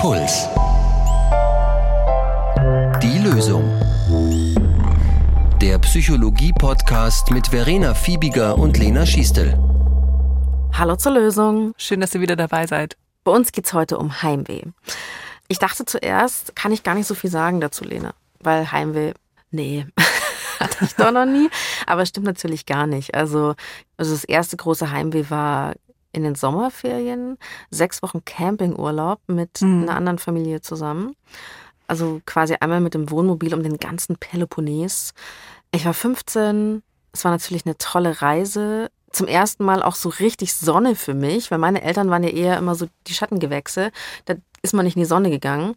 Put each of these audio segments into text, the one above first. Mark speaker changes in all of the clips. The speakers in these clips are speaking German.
Speaker 1: Puls. Die Lösung. Der Psychologie-Podcast mit Verena Fiebiger und Lena Schiestel.
Speaker 2: Hallo zur Lösung.
Speaker 3: Schön, dass ihr wieder dabei seid.
Speaker 2: Bei uns geht es heute um Heimweh. Ich dachte zuerst, kann ich gar nicht so viel sagen dazu, Lena. Weil Heimweh, nee, hatte ich doch noch nie. Aber es stimmt natürlich gar nicht. Also, also das erste große Heimweh war in den Sommerferien, sechs Wochen Campingurlaub mit mhm. einer anderen Familie zusammen. Also quasi einmal mit dem Wohnmobil um den ganzen Peloponnes. Ich war 15. Es war natürlich eine tolle Reise. Zum ersten Mal auch so richtig Sonne für mich, weil meine Eltern waren ja eher immer so die Schattengewächse. Da ist man nicht in die Sonne gegangen.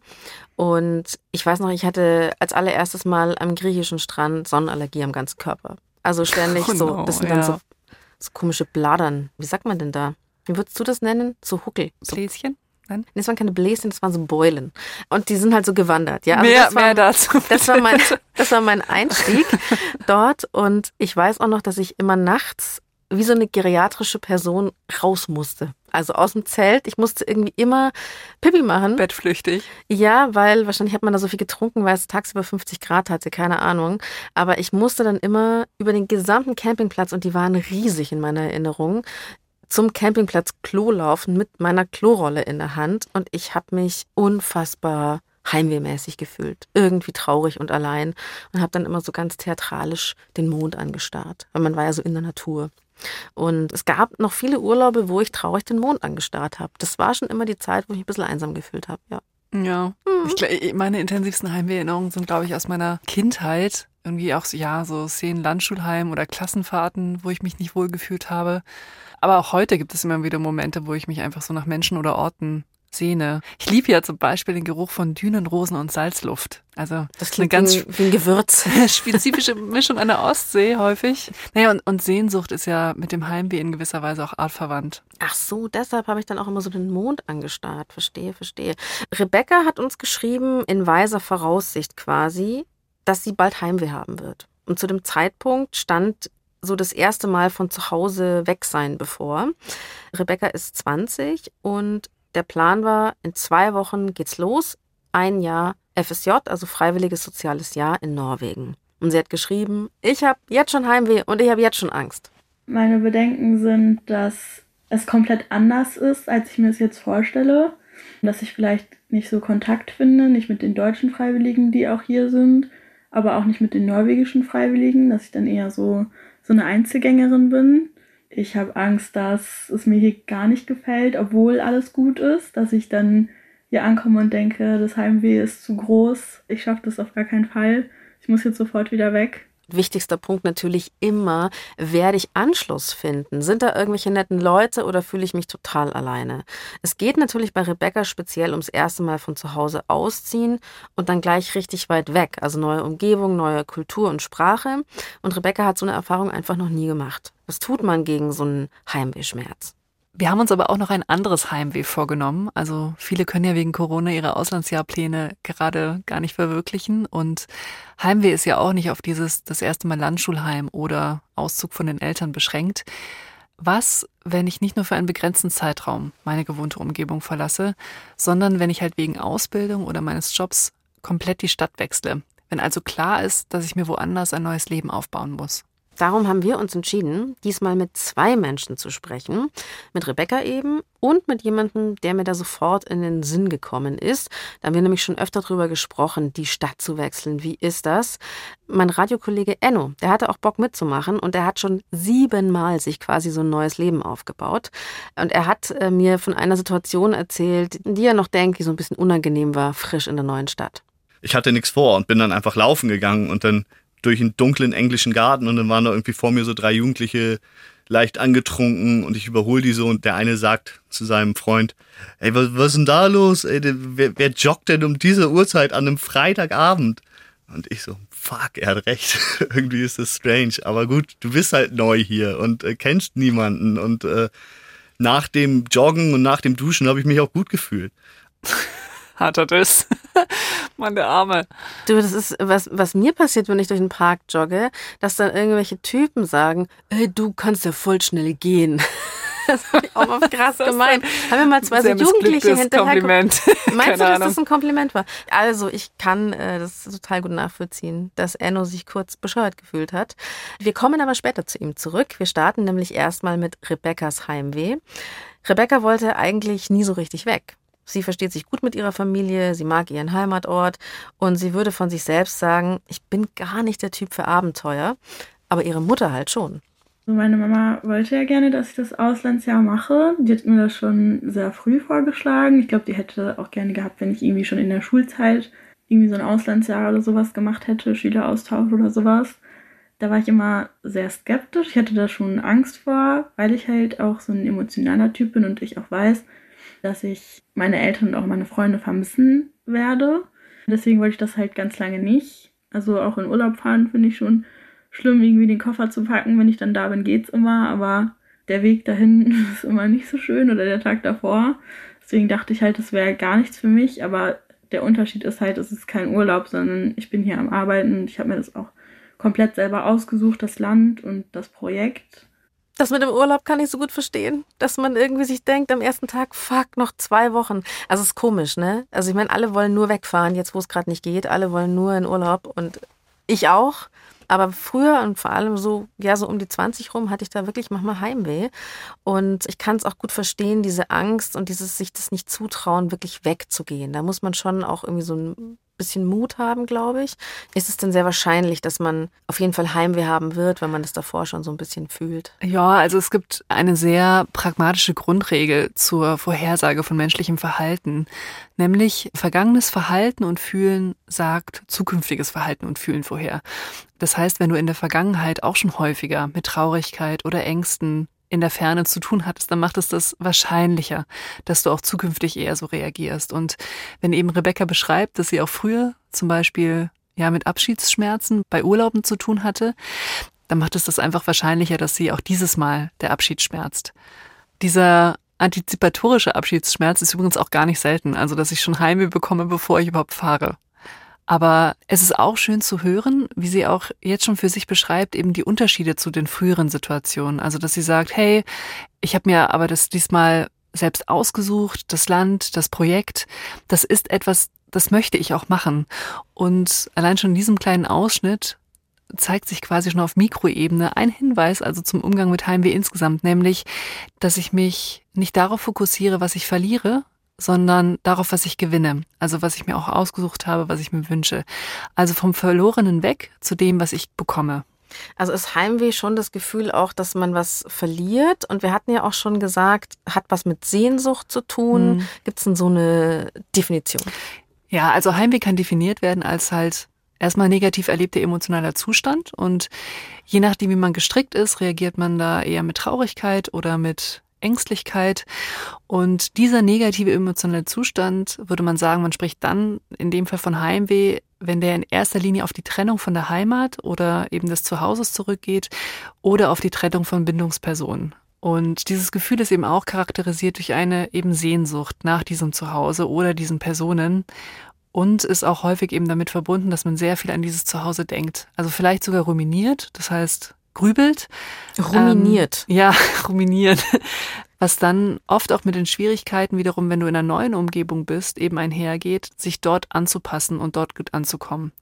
Speaker 2: Und ich weiß noch, ich hatte als allererstes Mal am griechischen Strand Sonnenallergie am ganzen Körper. Also ständig oh so, das sind ja. dann so, so komische Bladern. Wie sagt man denn da? Wie würdest du das nennen? So Huckel.
Speaker 3: So. Bläschen?
Speaker 2: Nein? Nee, das waren keine Bläschen, das waren so Beulen. Und die sind halt so gewandert. Ja?
Speaker 3: Also mehr, das war, mehr dazu.
Speaker 2: Das war, mein, das war mein Einstieg dort. Und ich weiß auch noch, dass ich immer nachts wie so eine geriatrische Person raus musste. Also aus dem Zelt. Ich musste irgendwie immer Pipi machen.
Speaker 3: Bettflüchtig.
Speaker 2: Ja, weil wahrscheinlich hat man da so viel getrunken, weil es tagsüber 50 Grad hatte, keine Ahnung. Aber ich musste dann immer über den gesamten Campingplatz und die waren riesig in meiner Erinnerung zum Campingplatz Klo laufen mit meiner Klorolle in der Hand und ich habe mich unfassbar heimwehmäßig gefühlt, irgendwie traurig und allein und habe dann immer so ganz theatralisch den Mond angestarrt, weil man war ja so in der Natur. Und es gab noch viele Urlaube, wo ich traurig den Mond angestarrt habe. Das war schon immer die Zeit, wo ich mich ein bisschen einsam gefühlt habe, ja.
Speaker 3: Ja, mhm. ich, meine intensivsten Heimweherinnerungen sind, glaube ich, aus meiner Kindheit. Irgendwie auch, ja, so Szenen Landschulheim oder Klassenfahrten, wo ich mich nicht wohl gefühlt habe. Aber auch heute gibt es immer wieder Momente, wo ich mich einfach so nach Menschen oder Orten sehne. Ich liebe ja zum Beispiel den Geruch von Dünen, Rosen und Salzluft. Also
Speaker 2: das klingt eine ganz wie ein Gewürz.
Speaker 3: spezifische Mischung an der Ostsee häufig. Naja, und, und Sehnsucht ist ja mit dem Heimweh in gewisser Weise auch artverwandt.
Speaker 2: Ach so, deshalb habe ich dann auch immer so den Mond angestarrt. Verstehe, verstehe. Rebecca hat uns geschrieben, in weiser Voraussicht quasi, dass sie bald Heimweh haben wird. Und zu dem Zeitpunkt stand so das erste Mal von zu Hause weg sein bevor. Rebecca ist 20 und der Plan war, in zwei Wochen geht's los, ein Jahr FSJ, also freiwilliges soziales Jahr in Norwegen. Und sie hat geschrieben, ich habe jetzt schon Heimweh und ich habe jetzt schon Angst.
Speaker 4: Meine Bedenken sind, dass es komplett anders ist, als ich mir es jetzt vorstelle. Dass ich vielleicht nicht so Kontakt finde, nicht mit den deutschen Freiwilligen, die auch hier sind, aber auch nicht mit den norwegischen Freiwilligen, dass ich dann eher so so eine Einzelgängerin bin. Ich habe Angst, dass es mir hier gar nicht gefällt, obwohl alles gut ist, dass ich dann hier ankomme und denke, das Heimweh ist zu groß, ich schaffe das auf gar keinen Fall, ich muss jetzt sofort wieder weg.
Speaker 2: Wichtigster Punkt natürlich immer, werde ich Anschluss finden? Sind da irgendwelche netten Leute oder fühle ich mich total alleine? Es geht natürlich bei Rebecca speziell ums erste Mal von zu Hause ausziehen und dann gleich richtig weit weg. Also neue Umgebung, neue Kultur und Sprache. Und Rebecca hat so eine Erfahrung einfach noch nie gemacht. Was tut man gegen so einen Heimwehschmerz?
Speaker 3: Wir haben uns aber auch noch ein anderes Heimweh vorgenommen. Also viele können ja wegen Corona ihre Auslandsjahrpläne gerade gar nicht verwirklichen. Und Heimweh ist ja auch nicht auf dieses das erste Mal Landschulheim oder Auszug von den Eltern beschränkt. Was, wenn ich nicht nur für einen begrenzten Zeitraum meine gewohnte Umgebung verlasse, sondern wenn ich halt wegen Ausbildung oder meines Jobs komplett die Stadt wechsle? Wenn also klar ist, dass ich mir woanders ein neues Leben aufbauen muss.
Speaker 2: Darum haben wir uns entschieden, diesmal mit zwei Menschen zu sprechen. Mit Rebecca eben und mit jemandem, der mir da sofort in den Sinn gekommen ist. Da haben wir nämlich schon öfter drüber gesprochen, die Stadt zu wechseln. Wie ist das? Mein Radiokollege Enno, der hatte auch Bock mitzumachen und er hat schon siebenmal sich quasi so ein neues Leben aufgebaut. Und er hat äh, mir von einer Situation erzählt, die er noch denkt, die so ein bisschen unangenehm war, frisch in der neuen Stadt.
Speaker 5: Ich hatte nichts vor und bin dann einfach laufen gegangen und dann durch einen dunklen englischen Garten und dann waren da irgendwie vor mir so drei Jugendliche leicht angetrunken und ich überhole die so und der eine sagt zu seinem Freund, ey, was, was ist denn da los? Ey, wer, wer joggt denn um diese Uhrzeit an einem Freitagabend? Und ich so, fuck, er hat recht. Irgendwie ist das strange. Aber gut, du bist halt neu hier und äh, kennst niemanden. Und äh, nach dem Joggen und nach dem Duschen habe ich mich auch gut gefühlt.
Speaker 3: hat er das. Mann, der Arme.
Speaker 2: Du, das ist, was, was mir passiert, wenn ich durch den Park jogge, dass dann irgendwelche Typen sagen, ey, du kannst ja voll schnell gehen. das habe ich auch mal krass gemeint. Haben wir mal zwei so Jugendliche hinterher.
Speaker 3: Kompliment.
Speaker 2: Meinst du, dass das ein Kompliment war? Also, ich kann äh, das total gut nachvollziehen, dass Enno sich kurz bescheuert gefühlt hat. Wir kommen aber später zu ihm zurück. Wir starten nämlich erstmal mit Rebekkas Heimweh. Rebecca wollte eigentlich nie so richtig weg. Sie versteht sich gut mit ihrer Familie, sie mag ihren Heimatort und sie würde von sich selbst sagen, ich bin gar nicht der Typ für Abenteuer, aber ihre Mutter halt schon.
Speaker 4: Meine Mama wollte ja gerne, dass ich das Auslandsjahr mache. Die hat mir das schon sehr früh vorgeschlagen. Ich glaube, die hätte auch gerne gehabt, wenn ich irgendwie schon in der Schulzeit irgendwie so ein Auslandsjahr oder sowas gemacht hätte, Schüleraustausch oder sowas. Da war ich immer sehr skeptisch. Ich hatte da schon Angst vor, weil ich halt auch so ein emotionaler Typ bin und ich auch weiß, dass ich meine Eltern und auch meine Freunde vermissen werde. Deswegen wollte ich das halt ganz lange nicht. Also auch in Urlaub fahren finde ich schon schlimm, irgendwie den Koffer zu packen. Wenn ich dann da bin, geht's immer, aber der Weg dahin ist immer nicht so schön oder der Tag davor. Deswegen dachte ich halt, das wäre gar nichts für mich, aber der Unterschied ist halt, es ist kein Urlaub, sondern ich bin hier am Arbeiten und ich habe mir das auch komplett selber ausgesucht, das Land und das Projekt.
Speaker 2: Das mit dem Urlaub kann ich so gut verstehen, dass man irgendwie sich denkt am ersten Tag, fuck, noch zwei Wochen. Also es ist komisch, ne? Also ich meine, alle wollen nur wegfahren, jetzt wo es gerade nicht geht, alle wollen nur in Urlaub und ich auch. Aber früher und vor allem so, ja, so um die 20 rum hatte ich da wirklich manchmal Heimweh. Und ich kann es auch gut verstehen, diese Angst und dieses sich das nicht zutrauen, wirklich wegzugehen. Da muss man schon auch irgendwie so ein bisschen Mut haben, glaube ich. Ist es denn sehr wahrscheinlich, dass man auf jeden Fall Heimweh haben wird, wenn man das davor schon so ein bisschen fühlt?
Speaker 3: Ja, also es gibt eine sehr pragmatische Grundregel zur Vorhersage von menschlichem Verhalten, nämlich vergangenes Verhalten und Fühlen sagt zukünftiges Verhalten und Fühlen vorher. Das heißt, wenn du in der Vergangenheit auch schon häufiger mit Traurigkeit oder Ängsten in der Ferne zu tun hattest, dann macht es das wahrscheinlicher, dass du auch zukünftig eher so reagierst. Und wenn eben Rebecca beschreibt, dass sie auch früher zum Beispiel ja mit Abschiedsschmerzen bei Urlauben zu tun hatte, dann macht es das einfach wahrscheinlicher, dass sie auch dieses Mal der Abschied schmerzt. Dieser antizipatorische Abschiedsschmerz ist übrigens auch gar nicht selten, also dass ich schon Heimweh bekomme, bevor ich überhaupt fahre. Aber es ist auch schön zu hören, wie sie auch jetzt schon für sich beschreibt, eben die Unterschiede zu den früheren Situationen. Also, dass sie sagt, hey, ich habe mir aber das diesmal selbst ausgesucht, das Land, das Projekt, das ist etwas, das möchte ich auch machen. Und allein schon in diesem kleinen Ausschnitt zeigt sich quasi schon auf Mikroebene ein Hinweis also zum Umgang mit Heimweh insgesamt, nämlich, dass ich mich nicht darauf fokussiere, was ich verliere, sondern darauf, was ich gewinne. Also was ich mir auch ausgesucht habe, was ich mir wünsche. Also vom Verlorenen weg zu dem, was ich bekomme.
Speaker 2: Also ist Heimweh schon das Gefühl auch, dass man was verliert? Und wir hatten ja auch schon gesagt, hat was mit Sehnsucht zu tun. Mhm. Gibt es denn so eine Definition?
Speaker 3: Ja, also Heimweh kann definiert werden als halt erstmal negativ erlebter emotionaler Zustand. Und je nachdem, wie man gestrickt ist, reagiert man da eher mit Traurigkeit oder mit Ängstlichkeit. Und dieser negative emotionale Zustand, würde man sagen, man spricht dann in dem Fall von Heimweh, wenn der in erster Linie auf die Trennung von der Heimat oder eben des Zuhauses zurückgeht oder auf die Trennung von Bindungspersonen. Und dieses Gefühl ist eben auch charakterisiert durch eine eben Sehnsucht nach diesem Zuhause oder diesen Personen und ist auch häufig eben damit verbunden, dass man sehr viel an dieses Zuhause denkt. Also vielleicht sogar ruminiert, das heißt grübelt.
Speaker 2: Ruminiert.
Speaker 3: Ähm, ja, ruminiert. Was dann oft auch mit den Schwierigkeiten wiederum, wenn du in einer neuen Umgebung bist, eben einhergeht, sich dort anzupassen und dort gut anzukommen.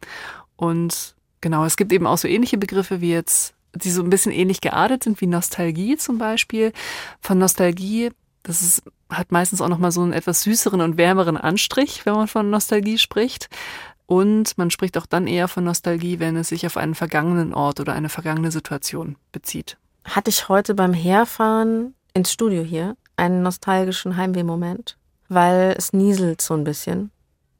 Speaker 3: Und genau, es gibt eben auch so ähnliche Begriffe wie jetzt, die so ein bisschen ähnlich geartet sind, wie Nostalgie zum Beispiel. Von Nostalgie, das ist, hat meistens auch nochmal so einen etwas süßeren und wärmeren Anstrich, wenn man von Nostalgie spricht. Und man spricht auch dann eher von Nostalgie, wenn es sich auf einen vergangenen Ort oder eine vergangene Situation bezieht.
Speaker 2: Hatte ich heute beim Herfahren ins Studio hier einen nostalgischen Heimwehmoment, weil es nieselt so ein bisschen.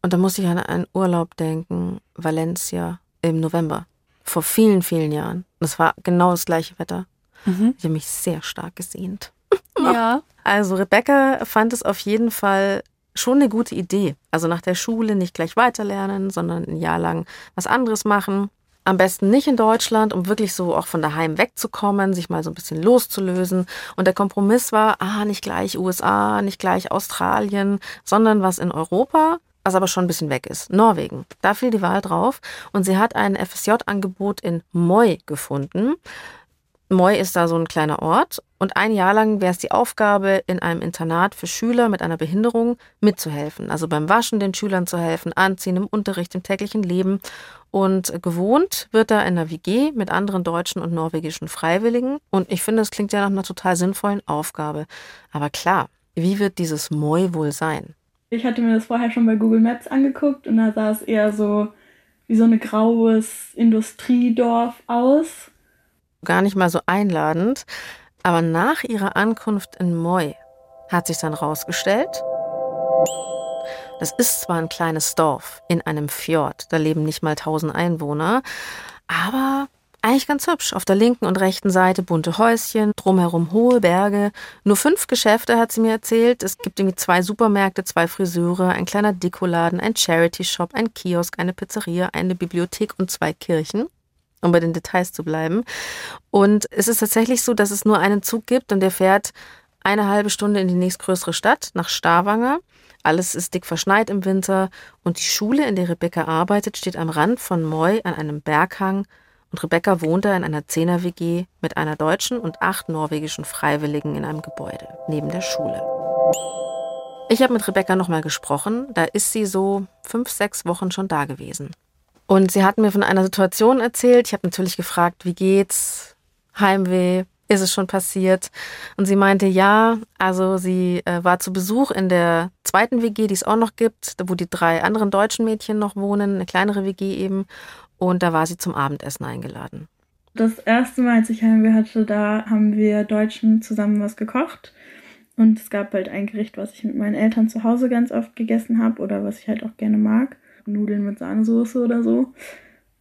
Speaker 2: Und da musste ich an einen Urlaub denken, Valencia im November, vor vielen, vielen Jahren. Das war genau das gleiche Wetter. Mhm. Ich habe mich sehr stark gesehnt.
Speaker 3: Ja.
Speaker 2: Also Rebecca fand es auf jeden Fall schon eine gute Idee. Also nach der Schule nicht gleich weiterlernen, sondern ein Jahr lang was anderes machen. Am besten nicht in Deutschland, um wirklich so auch von daheim wegzukommen, sich mal so ein bisschen loszulösen. Und der Kompromiss war, ah, nicht gleich USA, nicht gleich Australien, sondern was in Europa, was aber schon ein bisschen weg ist. Norwegen. Da fiel die Wahl drauf. Und sie hat ein FSJ-Angebot in Moi gefunden. Moy ist da so ein kleiner Ort und ein Jahr lang wäre es die Aufgabe, in einem Internat für Schüler mit einer Behinderung mitzuhelfen. Also beim Waschen den Schülern zu helfen, anziehen, im Unterricht, im täglichen Leben. Und gewohnt wird er in einer WG mit anderen deutschen und norwegischen Freiwilligen. Und ich finde, das klingt ja nach einer total sinnvollen Aufgabe. Aber klar, wie wird dieses Moy wohl sein?
Speaker 4: Ich hatte mir das vorher schon bei Google Maps angeguckt und da sah es eher so wie so ein graues Industriedorf aus
Speaker 2: gar nicht mal so einladend. Aber nach ihrer Ankunft in Moy hat sich dann rausgestellt, das ist zwar ein kleines Dorf in einem Fjord, da leben nicht mal tausend Einwohner, aber eigentlich ganz hübsch. Auf der linken und rechten Seite bunte Häuschen, drumherum hohe Berge. Nur fünf Geschäfte hat sie mir erzählt. Es gibt irgendwie zwei Supermärkte, zwei Friseure, ein kleiner Dekoladen, ein Charity-Shop, ein Kiosk, eine Pizzeria, eine Bibliothek und zwei Kirchen um bei den Details zu bleiben. Und es ist tatsächlich so, dass es nur einen Zug gibt und der fährt eine halbe Stunde in die nächstgrößere Stadt, nach Stavanger. Alles ist dick verschneit im Winter und die Schule, in der Rebecca arbeitet, steht am Rand von Moy an einem Berghang und Rebecca wohnt da in einer Zehner-WG mit einer deutschen und acht norwegischen Freiwilligen in einem Gebäude neben der Schule. Ich habe mit Rebecca nochmal gesprochen, da ist sie so fünf, sechs Wochen schon da gewesen. Und sie hat mir von einer Situation erzählt. Ich habe natürlich gefragt, wie geht's? Heimweh? Ist es schon passiert? Und sie meinte, ja, also sie äh, war zu Besuch in der zweiten WG, die es auch noch gibt, wo die drei anderen deutschen Mädchen noch wohnen, eine kleinere WG eben. Und da war sie zum Abendessen eingeladen.
Speaker 4: Das erste Mal, als ich Heimweh hatte, da haben wir Deutschen zusammen was gekocht. Und es gab halt ein Gericht, was ich mit meinen Eltern zu Hause ganz oft gegessen habe oder was ich halt auch gerne mag. Nudeln mit Sahnesoße oder so.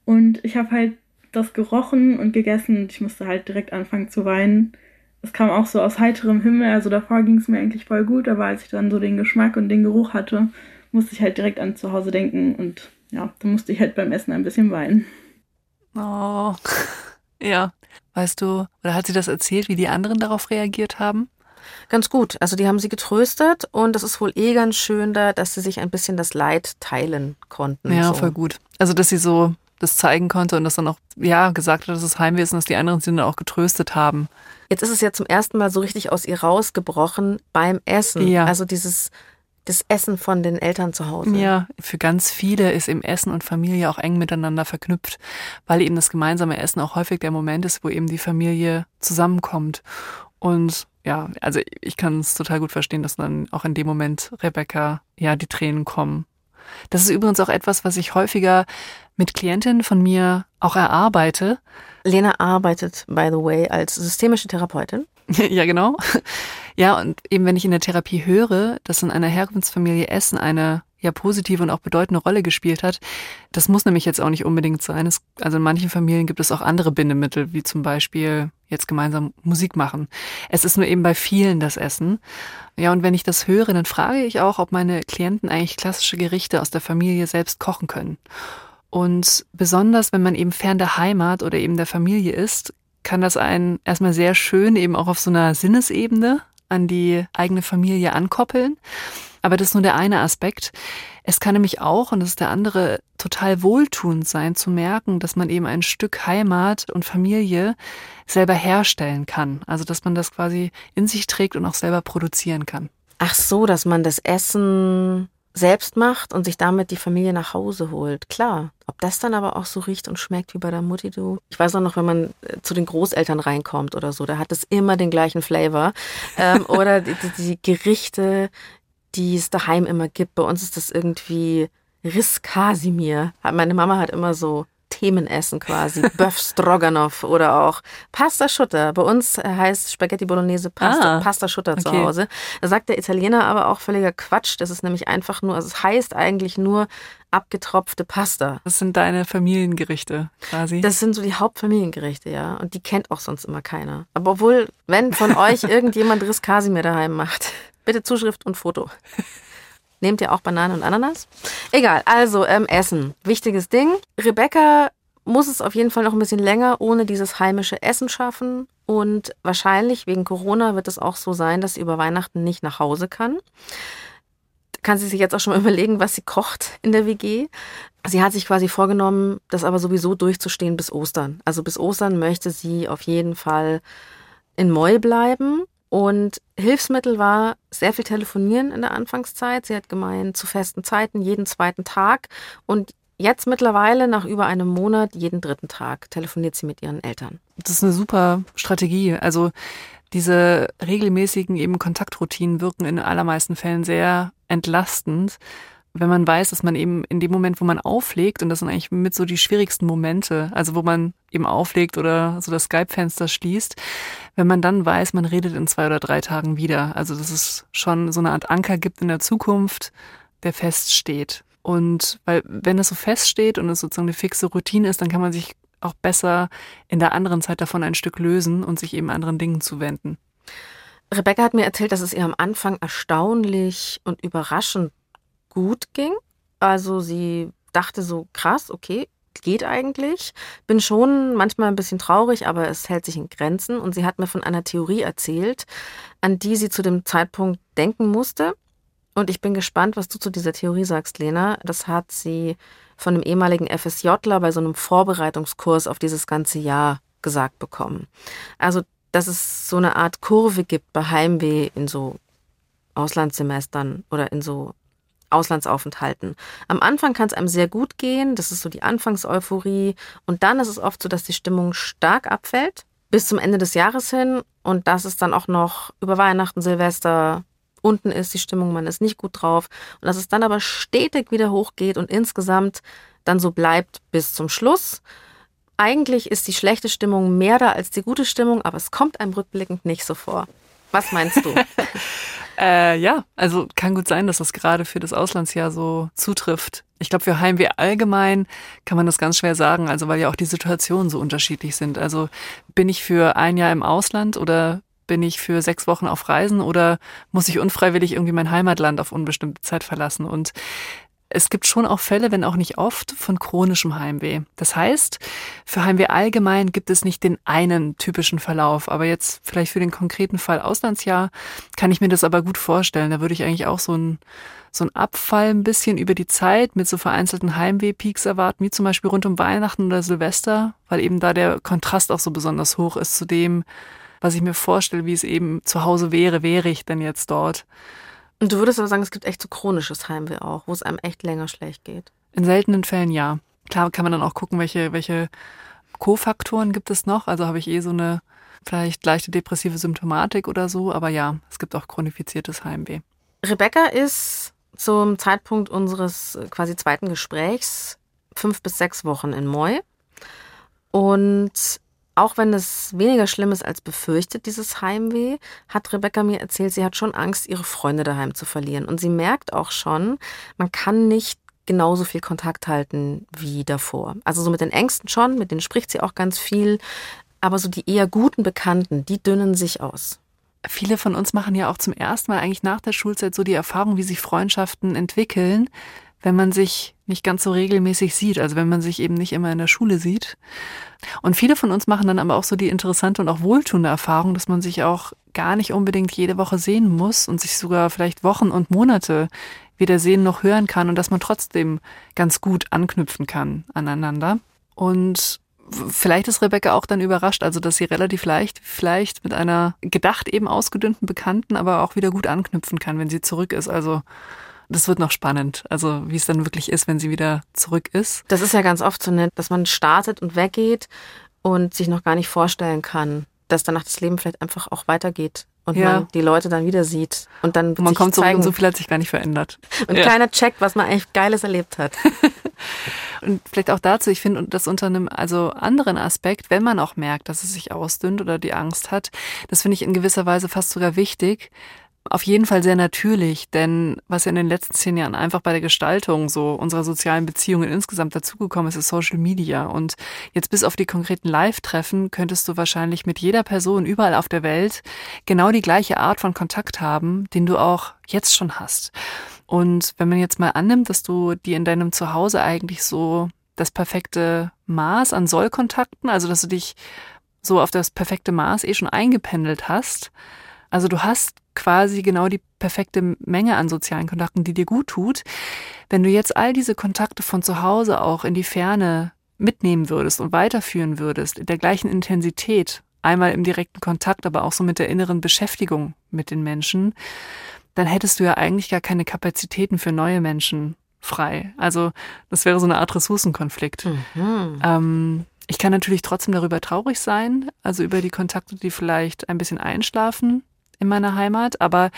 Speaker 4: Und ich habe halt das gerochen und gegessen und ich musste halt direkt anfangen zu weinen. Es kam auch so aus heiterem Himmel, also davor ging es mir eigentlich voll gut, aber als ich dann so den Geschmack und den Geruch hatte, musste ich halt direkt an zu Hause denken und ja, da musste ich halt beim Essen ein bisschen weinen.
Speaker 3: Oh, ja. Weißt du, oder hat sie das erzählt, wie die anderen darauf reagiert haben?
Speaker 2: Ganz gut. Also die haben sie getröstet und es ist wohl eh ganz schön da, dass sie sich ein bisschen das Leid teilen konnten.
Speaker 3: Ja,
Speaker 2: so.
Speaker 3: voll gut. Also dass sie so das zeigen konnte und das dann auch, ja, gesagt hat, dass es Heimweh ist und dass die anderen sie dann auch getröstet haben.
Speaker 2: Jetzt ist es ja zum ersten Mal so richtig aus ihr rausgebrochen beim Essen.
Speaker 3: Ja.
Speaker 2: Also dieses das Essen von den Eltern zu Hause.
Speaker 3: Ja, für ganz viele ist eben Essen und Familie auch eng miteinander verknüpft, weil eben das gemeinsame Essen auch häufig der Moment ist, wo eben die Familie zusammenkommt. Und ja, also ich kann es total gut verstehen, dass dann auch in dem Moment Rebecca, ja, die Tränen kommen. Das ist übrigens auch etwas, was ich häufiger mit Klientinnen von mir auch erarbeite.
Speaker 2: Lena arbeitet, by the way, als systemische Therapeutin.
Speaker 3: ja, genau. Ja, und eben wenn ich in der Therapie höre, dass in einer Herkunftsfamilie Essen eine ja positive und auch bedeutende Rolle gespielt hat. Das muss nämlich jetzt auch nicht unbedingt sein. Es, also in manchen Familien gibt es auch andere Bindemittel, wie zum Beispiel jetzt gemeinsam Musik machen. Es ist nur eben bei vielen das Essen. Ja, und wenn ich das höre, dann frage ich auch, ob meine Klienten eigentlich klassische Gerichte aus der Familie selbst kochen können. Und besonders, wenn man eben fern der Heimat oder eben der Familie ist, kann das einen erstmal sehr schön eben auch auf so einer Sinnesebene an die eigene Familie ankoppeln. Aber das ist nur der eine Aspekt. Es kann nämlich auch, und das ist der andere, total wohltuend sein, zu merken, dass man eben ein Stück Heimat und Familie selber herstellen kann. Also, dass man das quasi in sich trägt und auch selber produzieren kann.
Speaker 2: Ach so, dass man das Essen selbst macht und sich damit die Familie nach Hause holt. Klar. Ob das dann aber auch so riecht und schmeckt wie bei der Mutti, du. Ich weiß auch noch, wenn man äh, zu den Großeltern reinkommt oder so, da hat es immer den gleichen Flavor. ähm, oder die, die Gerichte, die es daheim immer gibt. Bei uns ist das irgendwie Riss Kasimir. Meine Mama hat immer so Themenessen quasi. Bœuf Stroganoff oder auch Pasta Schutter. Bei uns heißt Spaghetti Bolognese Pasta,
Speaker 3: Ah,
Speaker 2: Pasta Schutter zu
Speaker 3: okay.
Speaker 2: Hause. Da sagt der Italiener aber auch völliger Quatsch. Das ist nämlich einfach nur, also es heißt eigentlich nur abgetropfte Pasta.
Speaker 3: Das sind deine Familiengerichte quasi.
Speaker 2: Das sind so die Hauptfamiliengerichte, ja. Und die kennt auch sonst immer keiner. Aber obwohl, wenn von euch irgendjemand Riss Kasimir daheim macht, bitte Zuschrift und Foto. Nehmt ihr auch Bananen und Ananas? Egal, also ähm, Essen. Wichtiges Ding. Rebecca muss es auf jeden Fall noch ein bisschen länger ohne dieses heimische Essen schaffen. Und wahrscheinlich wegen Corona wird es auch so sein, dass sie über Weihnachten nicht nach Hause kann. kann sie sich jetzt auch schon mal überlegen, was sie kocht in der WG. Sie hat sich quasi vorgenommen, das aber sowieso durchzustehen bis Ostern. Also bis Ostern möchte sie auf jeden Fall in Moi bleiben. Und Hilfsmittel war sehr viel telefonieren in der Anfangszeit. Sie hat gemeint, zu festen Zeiten, jeden zweiten Tag. Und jetzt mittlerweile, nach über einem Monat, jeden dritten Tag telefoniert sie mit ihren Eltern.
Speaker 3: Das ist eine super Strategie. Also diese regelmäßigen eben Kontaktroutinen wirken in allermeisten Fällen sehr entlastend wenn man weiß, dass man eben in dem Moment, wo man auflegt, und das sind eigentlich mit so die schwierigsten Momente, also wo man eben auflegt oder so das Skype-Fenster schließt, wenn man dann weiß, man redet in zwei oder drei Tagen wieder. Also dass es schon so eine Art Anker gibt in der Zukunft, der feststeht. Und weil, wenn es so feststeht und es sozusagen eine fixe Routine ist, dann kann man sich auch besser in der anderen Zeit davon ein Stück lösen und sich eben anderen Dingen zuwenden.
Speaker 2: Rebecca hat mir erzählt, dass es ihr am Anfang erstaunlich und überraschend gut ging. Also sie dachte so, krass, okay, geht eigentlich. Bin schon manchmal ein bisschen traurig, aber es hält sich in Grenzen. Und sie hat mir von einer Theorie erzählt, an die sie zu dem Zeitpunkt denken musste. Und ich bin gespannt, was du zu dieser Theorie sagst, Lena. Das hat sie von einem ehemaligen FSJler bei so einem Vorbereitungskurs auf dieses ganze Jahr gesagt bekommen. Also, dass es so eine Art Kurve gibt bei Heimweh in so Auslandssemestern oder in so Auslandsaufenthalten. Am Anfang kann es einem sehr gut gehen, das ist so die Anfangseuphorie. Und dann ist es oft so, dass die Stimmung stark abfällt bis zum Ende des Jahres hin. Und dass es dann auch noch über Weihnachten, Silvester unten ist, die Stimmung, man ist nicht gut drauf. Und dass es dann aber stetig wieder hochgeht und insgesamt dann so bleibt bis zum Schluss. Eigentlich ist die schlechte Stimmung mehr da als die gute Stimmung, aber es kommt einem rückblickend nicht so vor. Was meinst du?
Speaker 3: Äh, ja, also kann gut sein, dass das gerade für das Auslandsjahr so zutrifft. Ich glaube, für Heimweh allgemein kann man das ganz schwer sagen, also weil ja auch die Situationen so unterschiedlich sind. Also bin ich für ein Jahr im Ausland oder bin ich für sechs Wochen auf Reisen oder muss ich unfreiwillig irgendwie mein Heimatland auf unbestimmte Zeit verlassen? Und es gibt schon auch Fälle, wenn auch nicht oft, von chronischem Heimweh. Das heißt, für Heimweh allgemein gibt es nicht den einen typischen Verlauf. Aber jetzt vielleicht für den konkreten Fall Auslandsjahr kann ich mir das aber gut vorstellen. Da würde ich eigentlich auch so ein, so ein Abfall ein bisschen über die Zeit mit so vereinzelten Heimweh-Peaks erwarten, wie zum Beispiel rund um Weihnachten oder Silvester, weil eben da der Kontrast auch so besonders hoch ist zu dem, was ich mir vorstelle, wie es eben zu Hause wäre, wäre ich denn jetzt dort.
Speaker 2: Und du würdest aber sagen, es gibt echt so chronisches Heimweh auch, wo es einem echt länger schlecht geht.
Speaker 3: In seltenen Fällen ja. Klar kann man dann auch gucken, welche, welche Kofaktoren gibt es noch. Also habe ich eh so eine vielleicht leichte depressive Symptomatik oder so. Aber ja, es gibt auch chronifiziertes Heimweh.
Speaker 2: Rebecca ist zum Zeitpunkt unseres äh, quasi zweiten Gesprächs fünf bis sechs Wochen in Moi. Und auch wenn es weniger schlimm ist als befürchtet, dieses Heimweh, hat Rebecca mir erzählt, sie hat schon Angst, ihre Freunde daheim zu verlieren. Und sie merkt auch schon, man kann nicht genauso viel Kontakt halten wie davor. Also so mit den Ängsten schon, mit denen spricht sie auch ganz viel. Aber so die eher guten Bekannten, die dünnen sich aus.
Speaker 3: Viele von uns machen ja auch zum ersten Mal eigentlich nach der Schulzeit so die Erfahrung, wie sich Freundschaften entwickeln, wenn man sich nicht ganz so regelmäßig sieht, also wenn man sich eben nicht immer in der Schule sieht. Und viele von uns machen dann aber auch so die interessante und auch wohltuende Erfahrung, dass man sich auch gar nicht unbedingt jede Woche sehen muss und sich sogar vielleicht Wochen und Monate weder sehen noch hören kann und dass man trotzdem ganz gut anknüpfen kann aneinander. Und vielleicht ist Rebecca auch dann überrascht, also dass sie relativ leicht vielleicht mit einer gedacht eben ausgedünnten Bekannten aber auch wieder gut anknüpfen kann, wenn sie zurück ist. Also das wird noch spannend, also wie es dann wirklich ist, wenn sie wieder zurück ist.
Speaker 2: Das ist ja ganz oft so nett, dass man startet und weggeht und sich noch gar nicht vorstellen kann, dass danach das Leben vielleicht einfach auch weitergeht und ja. man die Leute dann wieder sieht und dann
Speaker 3: und man kommt zurück und so viel hat sich gar nicht verändert
Speaker 2: und ja. keiner checkt, was man eigentlich Geiles erlebt hat.
Speaker 3: und vielleicht auch dazu, ich finde das unter einem also anderen Aspekt, wenn man auch merkt, dass es sich ausdünnt oder die Angst hat, das finde ich in gewisser Weise fast sogar wichtig, auf jeden Fall sehr natürlich, denn was ja in den letzten zehn Jahren einfach bei der Gestaltung so unserer sozialen Beziehungen insgesamt dazugekommen ist, ist Social Media. Und jetzt bis auf die konkreten Live-Treffen könntest du wahrscheinlich mit jeder Person überall auf der Welt genau die gleiche Art von Kontakt haben, den du auch jetzt schon hast. Und wenn man jetzt mal annimmt, dass du dir in deinem Zuhause eigentlich so das perfekte Maß an Sollkontakten, also dass du dich so auf das perfekte Maß eh schon eingependelt hast, Also du hast quasi genau die perfekte Menge an sozialen Kontakten, die dir gut tut. Wenn du jetzt all diese Kontakte von zu Hause auch in die Ferne mitnehmen würdest und weiterführen würdest, in der gleichen Intensität, einmal im direkten Kontakt, aber auch so mit der inneren Beschäftigung mit den Menschen, dann hättest du ja eigentlich gar keine Kapazitäten für neue Menschen frei. Also das wäre so eine Art Ressourcenkonflikt. Mhm. Ähm, ich kann natürlich trotzdem darüber traurig sein, also über die Kontakte, die vielleicht ein bisschen einschlafen in meiner Heimat, aber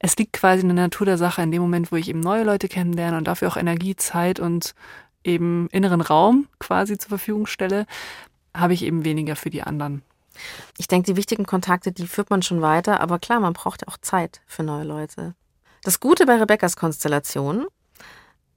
Speaker 3: es liegt quasi in der Natur der Sache in dem Moment, wo ich eben neue Leute kennenlerne und dafür auch Energie, Zeit und eben inneren Raum quasi zur Verfügung stelle, habe ich eben weniger für die anderen.
Speaker 2: Ich denke, die wichtigen Kontakte, die führt man schon weiter, aber klar, man braucht auch Zeit für neue Leute. Das Gute bei Rebecca's Konstellation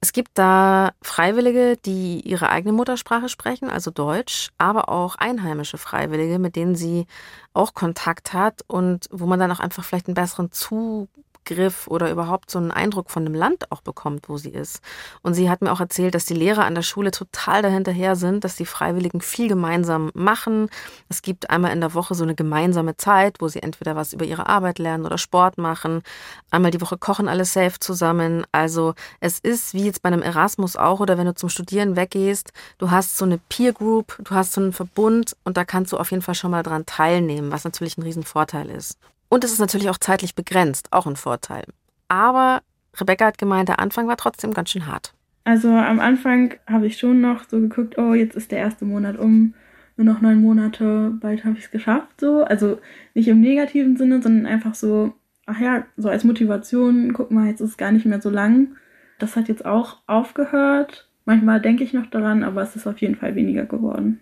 Speaker 2: es gibt da Freiwillige, die ihre eigene Muttersprache sprechen, also Deutsch, aber auch einheimische Freiwillige, mit denen sie auch Kontakt hat und wo man dann auch einfach vielleicht einen besseren Zug Griff oder überhaupt so einen Eindruck von dem Land auch bekommt, wo sie ist. Und sie hat mir auch erzählt, dass die Lehrer an der Schule total dahinterher sind, dass die Freiwilligen viel gemeinsam machen. Es gibt einmal in der Woche so eine gemeinsame Zeit, wo sie entweder was über ihre Arbeit lernen oder Sport machen. Einmal die Woche kochen alle safe zusammen. Also es ist wie jetzt bei einem Erasmus auch oder wenn du zum Studieren weggehst, du hast so eine Peer Group, du hast so einen Verbund und da kannst du auf jeden Fall schon mal dran teilnehmen, was natürlich ein Riesenvorteil ist. Und es ist natürlich auch zeitlich begrenzt, auch ein Vorteil. Aber Rebecca hat gemeint, der Anfang war trotzdem ganz schön hart.
Speaker 4: Also am Anfang habe ich schon noch so geguckt, oh, jetzt ist der erste Monat um, nur noch neun Monate, bald habe ich es geschafft. So, also nicht im negativen Sinne, sondern einfach so, ach ja, so als Motivation, guck mal, jetzt ist es gar nicht mehr so lang. Das hat jetzt auch aufgehört. Manchmal denke ich noch daran, aber es ist auf jeden Fall weniger geworden.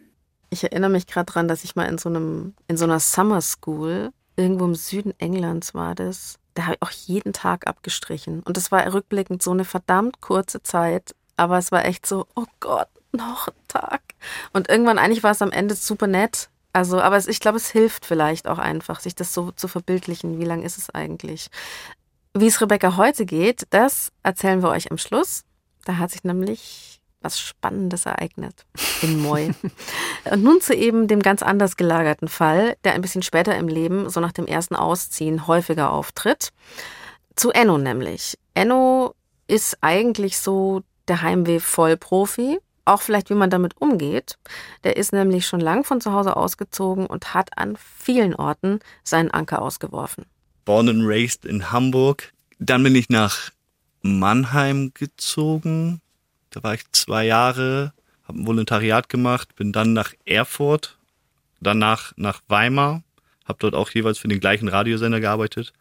Speaker 2: Ich erinnere mich gerade daran, dass ich mal in so einem, in so einer Summer School irgendwo im Süden Englands war das. Da habe ich auch jeden Tag abgestrichen. Und es war rückblickend so eine verdammt kurze Zeit. Aber es war echt so, oh Gott, noch ein Tag. Und irgendwann, eigentlich war es am Ende super nett. Also, aber es, ich glaube, es hilft vielleicht auch einfach, sich das so zu verbildlichen. Wie lang ist es eigentlich? Wie es Rebecca heute geht, das erzählen wir euch am Schluss. Da hat sich nämlich was Spannendes ereignet in Moi. und nun zu eben dem ganz anders gelagerten Fall, der ein bisschen später im Leben, so nach dem ersten Ausziehen, häufiger auftritt. Zu Enno nämlich. Enno ist eigentlich so der Heimweh-Vollprofi, auch vielleicht wie man damit umgeht. Der ist nämlich schon lang von zu Hause ausgezogen und hat an vielen Orten seinen Anker ausgeworfen.
Speaker 5: Born and raised in Hamburg. Dann bin ich nach Mannheim gezogen, da war ich zwei Jahre, habe ein Volontariat gemacht, bin dann nach Erfurt, danach nach Weimar, habe dort auch jeweils für den gleichen Radiosender gearbeitet.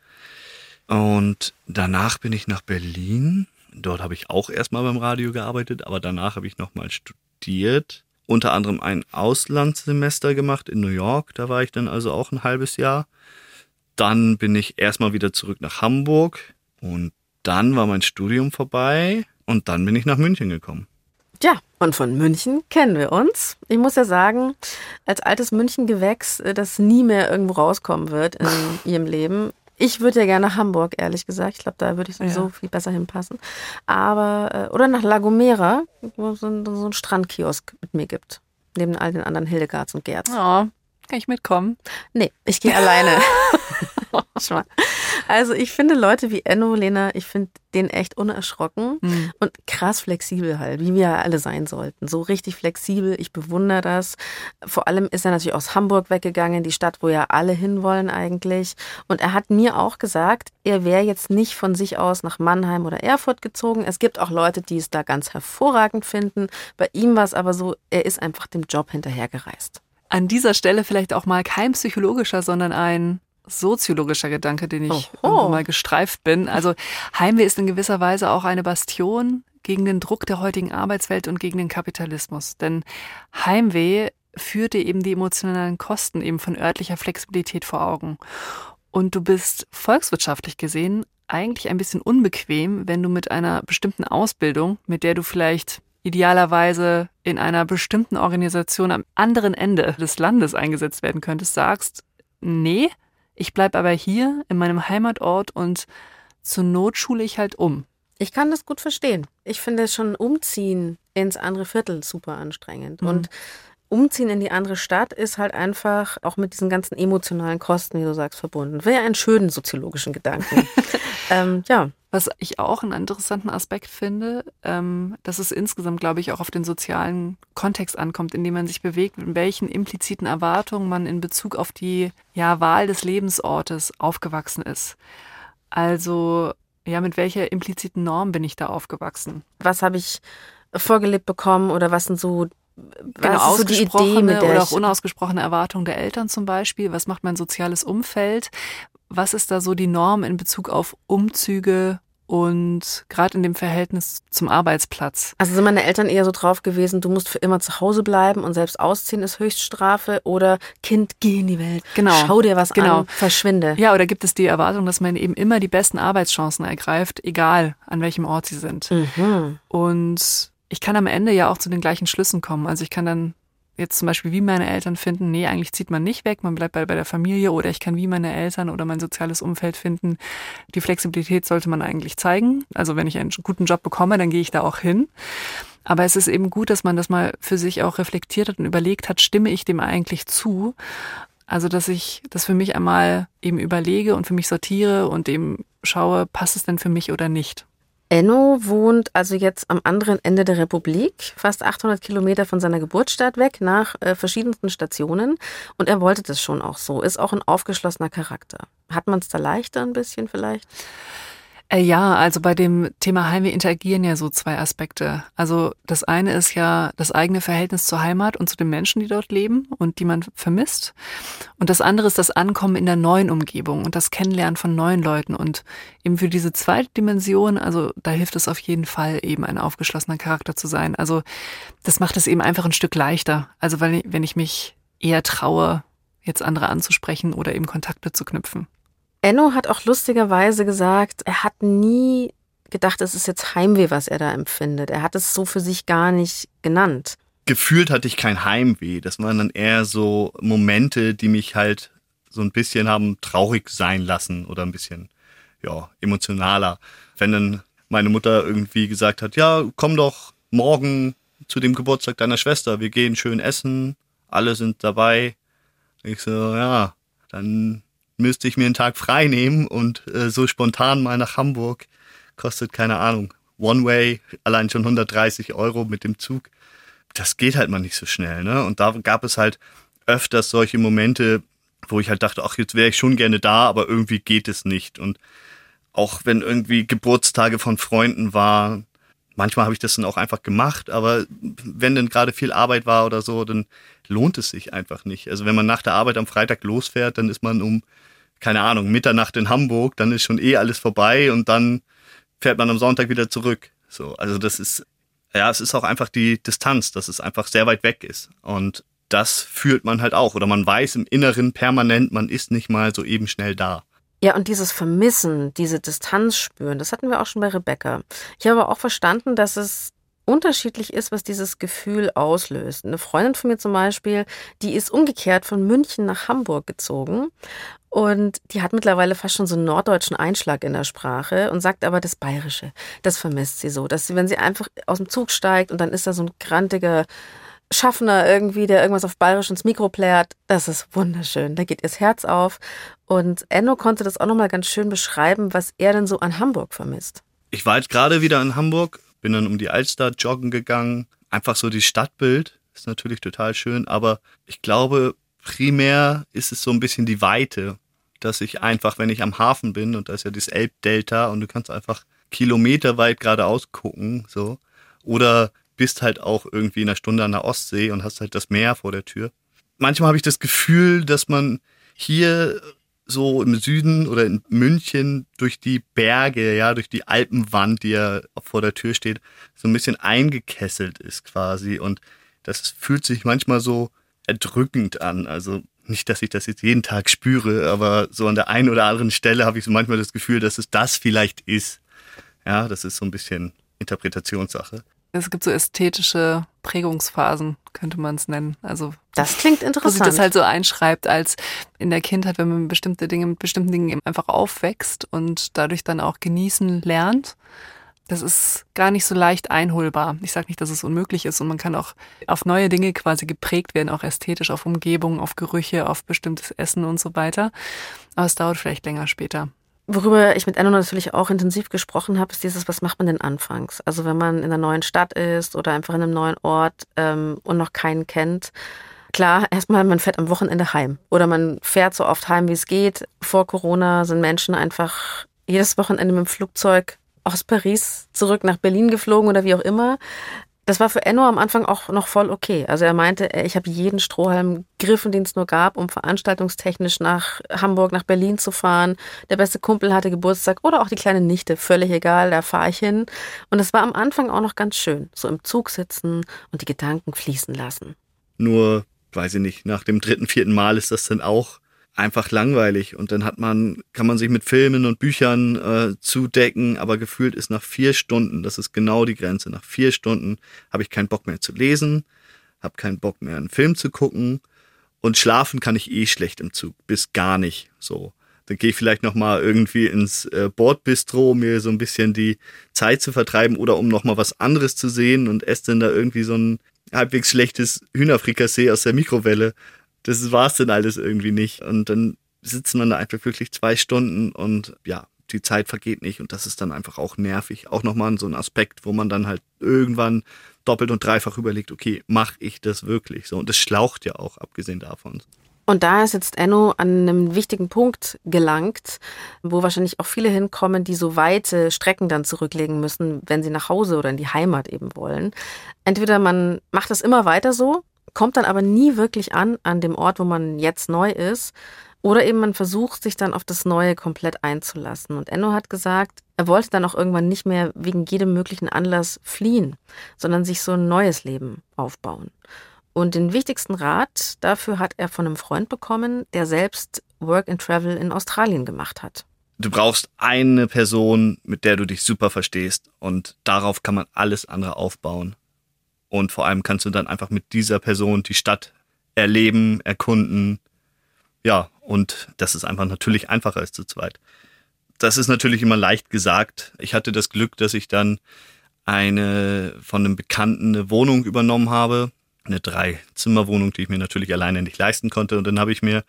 Speaker 5: Und danach bin ich nach Berlin. Dort habe ich auch erstmal beim Radio gearbeitet, aber danach habe ich nochmal studiert. Unter anderem ein Auslandssemester gemacht in New York. Da war ich dann also auch ein halbes Jahr. Dann bin ich erstmal wieder zurück nach Hamburg und dann war mein Studium vorbei und dann bin ich nach München gekommen.
Speaker 2: Ja, und von München kennen wir uns. Ich muss ja sagen, als altes Münchengewächs, äh, das nie mehr irgendwo rauskommen wird in ihrem Leben. Ich würde ja gerne nach Hamburg, ehrlich gesagt. Ich glaube, da würde ich sowieso ja. viel besser hinpassen. Aber, äh, oder nach La Gomera, wo es so, so einen Strandkiosk mit mir gibt. Neben all den anderen Hildegards und Gerds.
Speaker 3: Oh, kann ich mitkommen?
Speaker 2: Nee, ich gehe alleine. also ich finde Leute wie Enno, Lena, ich finde den echt unerschrocken mhm. und krass flexibel halt, wie wir alle sein sollten. So richtig flexibel, ich bewundere das. Vor allem ist er natürlich aus Hamburg weggegangen, die Stadt, wo ja alle hinwollen eigentlich. Und er hat mir auch gesagt, er wäre jetzt nicht von sich aus nach Mannheim oder Erfurt gezogen. Es gibt auch Leute, die es da ganz hervorragend finden. Bei ihm war es aber so, er ist einfach dem Job hinterhergereist.
Speaker 3: An dieser Stelle vielleicht auch mal kein psychologischer, sondern ein soziologischer Gedanke, den ich mal gestreift bin. Also Heimweh ist in gewisser Weise auch eine Bastion gegen den Druck der heutigen Arbeitswelt und gegen den Kapitalismus. Denn Heimweh führt dir eben die emotionalen Kosten eben von örtlicher Flexibilität vor Augen. Und du bist volkswirtschaftlich gesehen eigentlich ein bisschen unbequem, wenn du mit einer bestimmten Ausbildung, mit der du vielleicht idealerweise in einer bestimmten Organisation am anderen Ende des Landes eingesetzt werden könntest, sagst, nee, ich bleibe aber hier in meinem Heimatort und zur Not schule ich halt um.
Speaker 2: Ich kann das gut verstehen. Ich finde schon Umziehen ins andere Viertel super anstrengend. Mhm. Und Umziehen in die andere Stadt ist halt einfach auch mit diesen ganzen emotionalen Kosten, wie du sagst, verbunden. Wäre einen schönen soziologischen Gedanken. ähm, ja.
Speaker 3: Was ich auch einen interessanten Aspekt finde, ähm, dass es insgesamt, glaube ich, auch auf den sozialen Kontext ankommt, in dem man sich bewegt, in welchen impliziten Erwartungen man in Bezug auf die ja, Wahl des Lebensortes aufgewachsen ist. Also, ja, mit welcher impliziten Norm bin ich da aufgewachsen?
Speaker 2: Was habe ich vorgelebt bekommen oder was sind so
Speaker 3: genau, ausgesprochene so oder auch unausgesprochene Erwartungen der Eltern zum Beispiel? Was macht mein soziales Umfeld? Was ist da so die Norm in Bezug auf Umzüge und gerade in dem Verhältnis zum Arbeitsplatz?
Speaker 2: Also sind meine Eltern eher so drauf gewesen, du musst für immer zu Hause bleiben und selbst ausziehen ist Höchststrafe oder Kind, geh in die Welt, genau. schau dir was genau. an, verschwinde.
Speaker 3: Ja, oder gibt es die Erwartung, dass man eben immer die besten Arbeitschancen ergreift, egal an welchem Ort sie sind? Mhm. Und ich kann am Ende ja auch zu den gleichen Schlüssen kommen. Also ich kann dann jetzt zum Beispiel wie meine Eltern finden, nee, eigentlich zieht man nicht weg, man bleibt bei, bei der Familie oder ich kann wie meine Eltern oder mein soziales Umfeld finden, die Flexibilität sollte man eigentlich zeigen. Also wenn ich einen guten Job bekomme, dann gehe ich da auch hin. Aber es ist eben gut, dass man das mal für sich auch reflektiert hat und überlegt hat, stimme ich dem eigentlich zu? Also, dass ich das für mich einmal eben überlege und für mich sortiere und eben schaue, passt es denn für mich oder nicht?
Speaker 2: Enno wohnt also jetzt am anderen Ende der Republik, fast 800 Kilometer von seiner Geburtsstadt weg, nach äh, verschiedensten Stationen. Und er wollte das schon auch so, ist auch ein aufgeschlossener Charakter. Hat man es da leichter ein bisschen vielleicht?
Speaker 3: Äh, ja, also bei dem Thema Heimweh interagieren ja so zwei Aspekte. Also das eine ist ja das eigene Verhältnis zur Heimat und zu den Menschen, die dort leben und die man vermisst. Und das andere ist das Ankommen in der neuen Umgebung und das Kennenlernen von neuen Leuten. Und eben für diese zweite Dimension, also da hilft es auf jeden Fall eben ein aufgeschlossener Charakter zu sein. Also das macht es eben einfach ein Stück leichter. Also weil, wenn ich mich eher traue, jetzt andere anzusprechen oder eben Kontakte zu knüpfen.
Speaker 2: Enno hat auch lustigerweise gesagt, er hat nie gedacht, es ist jetzt Heimweh, was er da empfindet. Er hat es so für sich gar nicht genannt.
Speaker 5: Gefühlt hatte ich kein Heimweh. Das waren dann eher so Momente, die mich halt so ein bisschen haben traurig sein lassen oder ein bisschen, ja, emotionaler. Wenn dann meine Mutter irgendwie gesagt hat, ja, komm doch morgen zu dem Geburtstag deiner Schwester, wir gehen schön essen, alle sind dabei. Ich so, ja, dann müsste ich mir einen Tag frei nehmen und äh, so spontan mal nach Hamburg kostet keine Ahnung. One Way allein schon 130 Euro mit dem Zug. Das geht halt mal nicht so schnell, ne? Und da gab es halt öfters solche Momente, wo ich halt dachte, ach, jetzt wäre ich schon gerne da, aber irgendwie geht es nicht. Und auch wenn irgendwie Geburtstage von Freunden waren, manchmal habe ich das dann auch einfach gemacht, aber wenn dann gerade viel Arbeit war oder so, dann lohnt es sich einfach nicht. Also wenn man nach der Arbeit am Freitag losfährt, dann ist man um keine Ahnung, Mitternacht in Hamburg, dann ist schon eh alles vorbei und dann fährt man am Sonntag wieder zurück. So, also das ist, ja, es ist auch einfach die Distanz, dass es einfach sehr weit weg ist. Und das fühlt man halt auch. Oder man weiß im Inneren permanent, man ist nicht mal so eben schnell da.
Speaker 2: Ja, und dieses Vermissen, diese Distanz spüren, das hatten wir auch schon bei Rebecca. Ich habe auch verstanden, dass es unterschiedlich ist, was dieses Gefühl auslöst. Eine Freundin von mir zum Beispiel, die ist umgekehrt von München nach Hamburg gezogen und die hat mittlerweile fast schon so einen norddeutschen Einschlag in der Sprache und sagt aber das Bayerische, das vermisst sie so, dass sie, wenn sie einfach aus dem Zug steigt und dann ist da so ein grantiger Schaffner irgendwie, der irgendwas auf Bayerisch ins Mikro plärt, das ist wunderschön. Da geht ihr das Herz auf. Und Enno konnte das auch nochmal ganz schön beschreiben, was er denn so an Hamburg vermisst.
Speaker 5: Ich war jetzt gerade wieder in Hamburg bin dann um die Alster joggen gegangen. Einfach so die Stadtbild ist natürlich total schön, aber ich glaube, primär ist es so ein bisschen die Weite, dass ich einfach, wenn ich am Hafen bin und da ist ja das Elbdelta und du kannst einfach kilometerweit geradeaus gucken, so. Oder bist halt auch irgendwie in einer Stunde an der Ostsee und hast halt das Meer vor der Tür. Manchmal habe ich das Gefühl, dass man hier so im Süden oder in München durch die Berge, ja, durch die Alpenwand, die ja vor der Tür steht, so ein bisschen eingekesselt ist quasi. Und das fühlt sich manchmal so erdrückend an. Also nicht, dass ich das jetzt jeden Tag spüre, aber so an der einen oder anderen Stelle habe ich so manchmal das Gefühl, dass es das vielleicht ist. Ja, das ist so ein bisschen Interpretationssache.
Speaker 3: Es gibt so ästhetische Prägungsphasen, könnte man es nennen. Also
Speaker 2: das klingt interessant. Wo
Speaker 3: sich das halt so einschreibt, als in der Kindheit, wenn man bestimmte Dinge mit bestimmten Dingen eben einfach aufwächst und dadurch dann auch genießen lernt. Das ist gar nicht so leicht einholbar. Ich sage nicht, dass es unmöglich ist und man kann auch auf neue Dinge quasi geprägt werden, auch ästhetisch, auf Umgebung, auf Gerüche, auf bestimmtes Essen und so weiter. Aber es dauert vielleicht länger später.
Speaker 2: Worüber ich mit Enno natürlich auch intensiv gesprochen habe, ist dieses, was macht man denn anfangs? Also wenn man in einer neuen Stadt ist oder einfach in einem neuen Ort ähm, und noch keinen kennt. Klar, erstmal, man fährt am Wochenende heim oder man fährt so oft heim, wie es geht. Vor Corona sind Menschen einfach jedes Wochenende mit dem Flugzeug aus Paris zurück nach Berlin geflogen oder wie auch immer. Das war für Enno am Anfang auch noch voll okay. Also er meinte, ich habe jeden Strohhalm griffen, den es nur gab, um veranstaltungstechnisch nach Hamburg, nach Berlin zu fahren. Der beste Kumpel hatte Geburtstag oder auch die kleine Nichte, völlig egal, da fahre ich hin. Und das war am Anfang auch noch ganz schön, so im Zug sitzen und die Gedanken fließen lassen.
Speaker 5: Nur, weiß ich nicht, nach dem dritten, vierten Mal ist das dann auch einfach langweilig. Und dann hat man, kann man sich mit Filmen und Büchern äh, zudecken, aber gefühlt ist nach vier Stunden, das ist genau die Grenze, nach vier Stunden habe ich keinen Bock mehr zu lesen, habe keinen Bock mehr einen Film zu gucken. Und schlafen kann ich eh schlecht im Zug, bis gar nicht so. Dann gehe ich vielleicht nochmal irgendwie ins äh, Bordbistro, um mir so ein bisschen die Zeit zu vertreiben oder um nochmal was anderes zu sehen und esse dann da irgendwie so ein halbwegs schlechtes Hühnerfrikassee aus der Mikrowelle das war's dann alles irgendwie nicht. Und dann sitzt man da einfach wirklich zwei Stunden und ja, die Zeit vergeht nicht und das ist dann einfach auch nervig. Auch nochmal so ein Aspekt, wo man dann halt irgendwann doppelt und dreifach überlegt, okay, mache ich das wirklich so? Und das schlaucht ja auch, abgesehen davon.
Speaker 2: Und da ist jetzt Enno an einem wichtigen Punkt gelangt, wo wahrscheinlich auch viele hinkommen, die so weite Strecken dann zurücklegen müssen, wenn sie nach Hause oder in die Heimat eben wollen. Entweder man macht das immer weiter so, kommt dann aber nie wirklich an an dem Ort, wo man jetzt neu ist. Oder eben man versucht sich dann auf das Neue komplett einzulassen. Und Enno hat gesagt, er wollte dann auch irgendwann nicht mehr wegen jedem möglichen Anlass fliehen, sondern sich so ein neues Leben aufbauen. Und den wichtigsten Rat dafür hat er von einem Freund bekommen, der selbst Work and Travel in Australien gemacht hat.
Speaker 5: Du brauchst eine Person, mit der du dich super verstehst und darauf kann man alles andere aufbauen. Und vor allem kannst du dann einfach mit dieser Person die Stadt erleben, erkunden. Ja, und das ist einfach natürlich einfacher als zu zweit. Das ist natürlich immer leicht gesagt. Ich hatte das Glück, dass ich dann eine von einem Bekannten eine Wohnung übernommen habe. Eine Drei-Zimmer-Wohnung, die ich mir natürlich alleine nicht leisten konnte. Und dann habe ich mir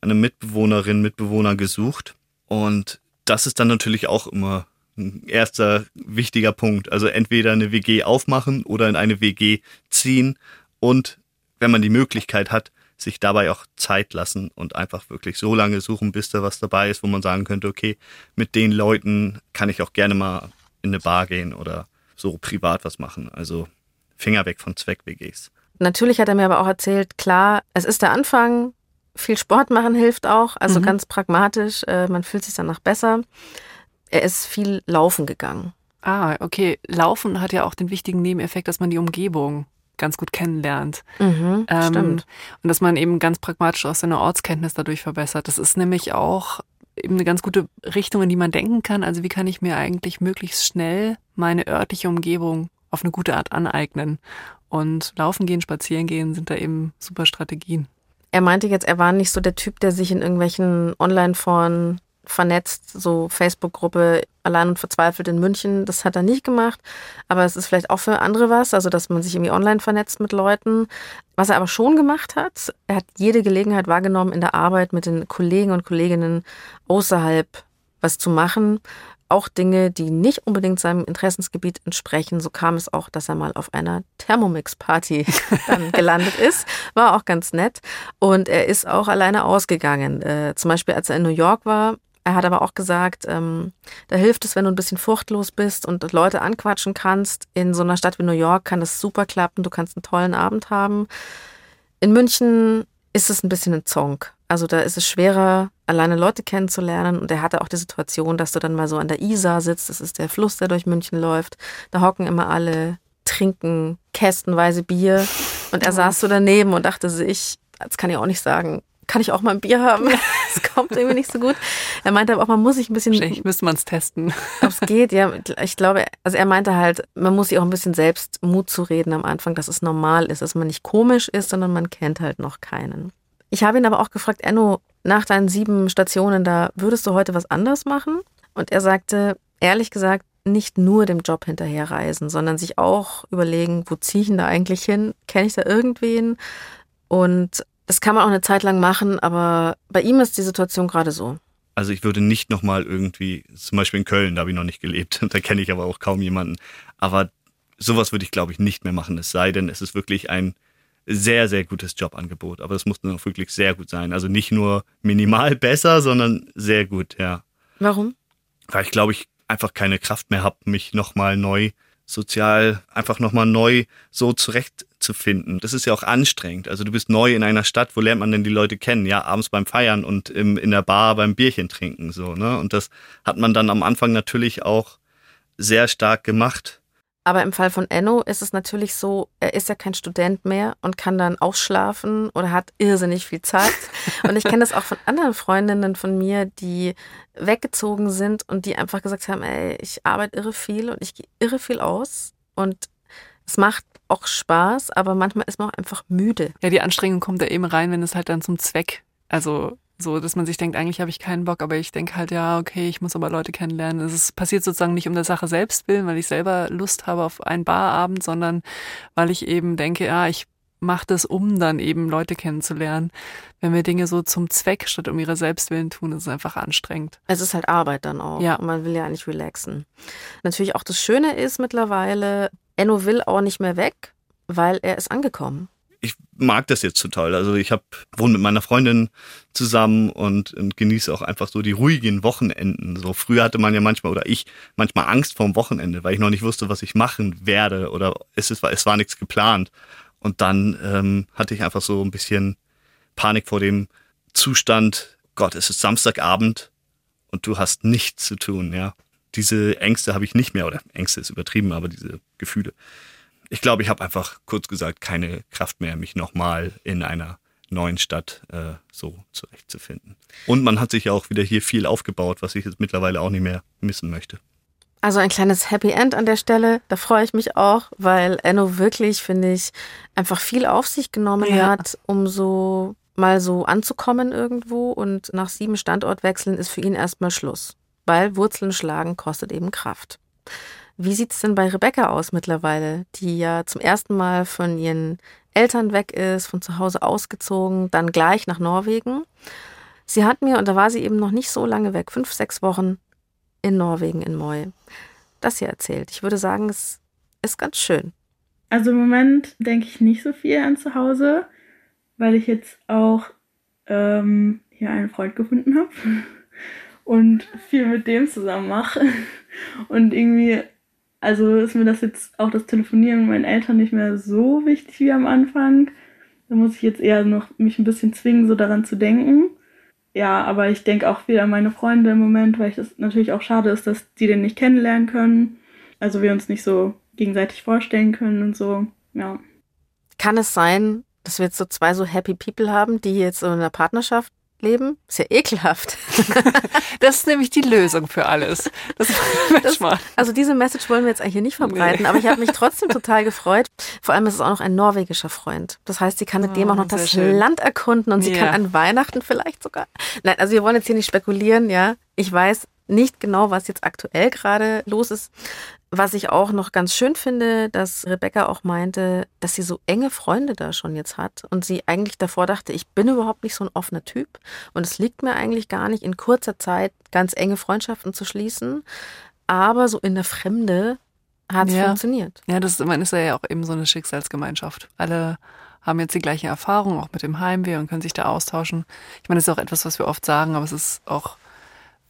Speaker 5: eine Mitbewohnerin, Mitbewohner gesucht. Und das ist dann natürlich auch immer ein erster wichtiger Punkt. Also entweder eine WG aufmachen oder in eine WG ziehen und wenn man die Möglichkeit hat, sich dabei auch Zeit lassen und einfach wirklich so lange suchen, bis da was dabei ist, wo man sagen könnte, okay, mit den Leuten kann ich auch gerne mal in eine Bar gehen oder so privat was machen. Also Finger weg von Zweck-WGs.
Speaker 2: Natürlich hat er mir aber auch erzählt, klar, es ist der Anfang, viel Sport machen hilft auch, also mhm. ganz pragmatisch, äh, man fühlt sich danach besser. Er ist viel laufen gegangen.
Speaker 3: Ah, okay. Laufen hat ja auch den wichtigen Nebeneffekt, dass man die Umgebung ganz gut kennenlernt.
Speaker 2: Mhm, ähm, stimmt.
Speaker 3: Und dass man eben ganz pragmatisch auch seine Ortskenntnis dadurch verbessert. Das ist nämlich auch eben eine ganz gute Richtung, in die man denken kann. Also wie kann ich mir eigentlich möglichst schnell meine örtliche Umgebung auf eine gute Art aneignen? Und laufen gehen, spazieren gehen sind da eben super Strategien.
Speaker 2: Er meinte jetzt, er war nicht so der Typ, der sich in irgendwelchen Online-Foren vernetzt, so Facebook-Gruppe Allein und Verzweifelt in München. Das hat er nicht gemacht, aber es ist vielleicht auch für andere was, also dass man sich irgendwie online vernetzt mit Leuten. Was er aber schon gemacht hat, er hat jede Gelegenheit wahrgenommen, in der Arbeit mit den Kollegen und Kolleginnen außerhalb was zu machen. Auch Dinge, die nicht unbedingt seinem Interessensgebiet entsprechen. So kam es auch, dass er mal auf einer Thermomix-Party gelandet ist. War auch ganz nett. Und er ist auch alleine ausgegangen. Äh, zum Beispiel, als er in New York war, er hat aber auch gesagt, ähm, da hilft es, wenn du ein bisschen furchtlos bist und Leute anquatschen kannst. In so einer Stadt wie New York kann das super klappen. Du kannst einen tollen Abend haben. In München ist es ein bisschen ein Zonk. Also da ist es schwerer, alleine Leute kennenzulernen. Und er hatte auch die Situation, dass du dann mal so an der Isar sitzt. Das ist der Fluss, der durch München läuft. Da hocken immer alle, trinken kästenweise Bier. Und er saß so daneben und dachte sich, das kann ich auch nicht sagen, kann ich auch mal ein Bier haben? Es kommt irgendwie nicht so gut. Er meinte aber auch, man muss sich ein bisschen.
Speaker 3: Wahrscheinlich müsste man es testen.
Speaker 2: Ob es geht, ja. Ich glaube, also er meinte halt, man muss sich auch ein bisschen selbst Mut zu reden am Anfang, dass es normal ist, dass man nicht komisch ist, sondern man kennt halt noch keinen. Ich habe ihn aber auch gefragt, Enno, nach deinen sieben Stationen da, würdest du heute was anders machen? Und er sagte, ehrlich gesagt, nicht nur dem Job hinterherreisen, sondern sich auch überlegen, wo ziehe ich denn da eigentlich hin? Kenne ich da irgendwen? Und das kann man auch eine Zeit lang machen, aber bei ihm ist die Situation gerade so.
Speaker 5: Also ich würde nicht nochmal irgendwie, zum Beispiel in Köln, da habe ich noch nicht gelebt, da kenne ich aber auch kaum jemanden. Aber sowas würde ich, glaube ich, nicht mehr machen, es sei denn, es ist wirklich ein sehr, sehr gutes Jobangebot. Aber es muss dann auch wirklich sehr gut sein. Also nicht nur minimal besser, sondern sehr gut, ja.
Speaker 2: Warum?
Speaker 5: Weil ich glaube, ich einfach keine Kraft mehr habe, mich nochmal neu sozial, einfach nochmal neu so zurechtzufinden. Das ist ja auch anstrengend. Also du bist neu in einer Stadt, wo lernt man denn die Leute kennen? Ja, abends beim Feiern und im, in der Bar beim Bierchen trinken, so, ne? Und das hat man dann am Anfang natürlich auch sehr stark gemacht.
Speaker 2: Aber im Fall von Enno ist es natürlich so, er ist ja kein Student mehr und kann dann ausschlafen oder hat irrsinnig viel Zeit. Und ich kenne das auch von anderen Freundinnen von mir, die weggezogen sind und die einfach gesagt haben, ey, ich arbeite irre viel und ich gehe irre viel aus und es macht auch Spaß, aber manchmal ist man auch einfach müde.
Speaker 3: Ja, die Anstrengung kommt da eben rein, wenn es halt dann zum Zweck, also so, dass man sich denkt, eigentlich habe ich keinen Bock, aber ich denke halt, ja, okay, ich muss aber Leute kennenlernen. Es passiert sozusagen nicht um der Sache selbst willen, weil ich selber Lust habe auf einen Barabend, sondern weil ich eben denke, ja, ich mache das, um dann eben Leute kennenzulernen. Wenn wir Dinge so zum Zweck statt um ihre Selbstwillen tun, ist es einfach anstrengend.
Speaker 2: Es ist halt Arbeit dann auch.
Speaker 3: Ja.
Speaker 2: Und man will ja nicht relaxen. Natürlich auch das Schöne ist mittlerweile, Enno will auch nicht mehr weg, weil er ist angekommen
Speaker 5: ich mag das jetzt total. Also ich habe wohne mit meiner Freundin zusammen und, und genieße auch einfach so die ruhigen Wochenenden. So früher hatte man ja manchmal oder ich manchmal Angst vorm Wochenende, weil ich noch nicht wusste, was ich machen werde oder es, ist, es war nichts geplant. Und dann ähm, hatte ich einfach so ein bisschen Panik vor dem Zustand. Gott, es ist Samstagabend und du hast nichts zu tun. Ja, diese Ängste habe ich nicht mehr oder Ängste ist übertrieben, aber diese Gefühle ich glaube, ich habe einfach kurz gesagt keine Kraft mehr, mich nochmal in einer neuen Stadt äh, so zurechtzufinden. Und man hat sich ja auch wieder hier viel aufgebaut, was ich jetzt mittlerweile auch nicht mehr missen möchte.
Speaker 2: Also ein kleines Happy End an der Stelle, da freue ich mich auch, weil Enno wirklich, finde ich, einfach viel auf sich genommen ja. hat, um so mal so anzukommen irgendwo und nach sieben Standortwechseln ist für ihn erstmal Schluss, weil Wurzeln schlagen kostet eben Kraft. Wie sieht es denn bei Rebecca aus mittlerweile, die ja zum ersten Mal von ihren Eltern weg ist, von zu Hause ausgezogen, dann gleich nach Norwegen? Sie hat mir, und da war sie eben noch nicht so lange weg, fünf, sechs Wochen in Norwegen, in Moi, das hier erzählt. Ich würde sagen, es ist ganz schön.
Speaker 4: Also im Moment denke ich nicht so viel an zu Hause, weil ich jetzt auch ähm, hier einen Freund gefunden habe und viel mit dem zusammen mache. Und irgendwie also ist mir das jetzt auch das Telefonieren mit meinen Eltern nicht mehr so wichtig wie am Anfang. Da muss ich jetzt eher noch mich ein bisschen zwingen, so daran zu denken. Ja, aber ich denke auch viel an meine Freunde im Moment, weil das natürlich auch schade ist, dass die den nicht kennenlernen können. Also wir uns nicht so gegenseitig vorstellen können und so. Ja.
Speaker 2: Kann es sein, dass wir jetzt so zwei so Happy People haben, die jetzt so in einer Partnerschaft leben? Ist ja ekelhaft.
Speaker 3: das ist nämlich die Lösung für alles. Das,
Speaker 2: das, also diese Message wollen wir jetzt eigentlich hier nicht verbreiten, nee. aber ich habe mich trotzdem total gefreut. Vor allem ist es auch noch ein norwegischer Freund. Das heißt, sie kann mit oh, dem auch noch das schön. Land erkunden und sie ja. kann an Weihnachten vielleicht sogar. Nein, also wir wollen jetzt hier nicht spekulieren, ja. Ich weiß nicht genau, was jetzt aktuell gerade los ist. Was ich auch noch ganz schön finde, dass Rebecca auch meinte, dass sie so enge Freunde da schon jetzt hat und sie eigentlich davor dachte, ich bin überhaupt nicht so ein offener Typ und es liegt mir eigentlich gar nicht in kurzer Zeit ganz enge Freundschaften zu schließen, aber so in der Fremde hat es ja. funktioniert.
Speaker 3: Ja, das man ist ja auch eben so eine Schicksalsgemeinschaft. Alle haben jetzt die gleiche Erfahrung, auch mit dem Heimweh und können sich da austauschen. Ich meine, das ist auch etwas, was wir oft sagen, aber es ist auch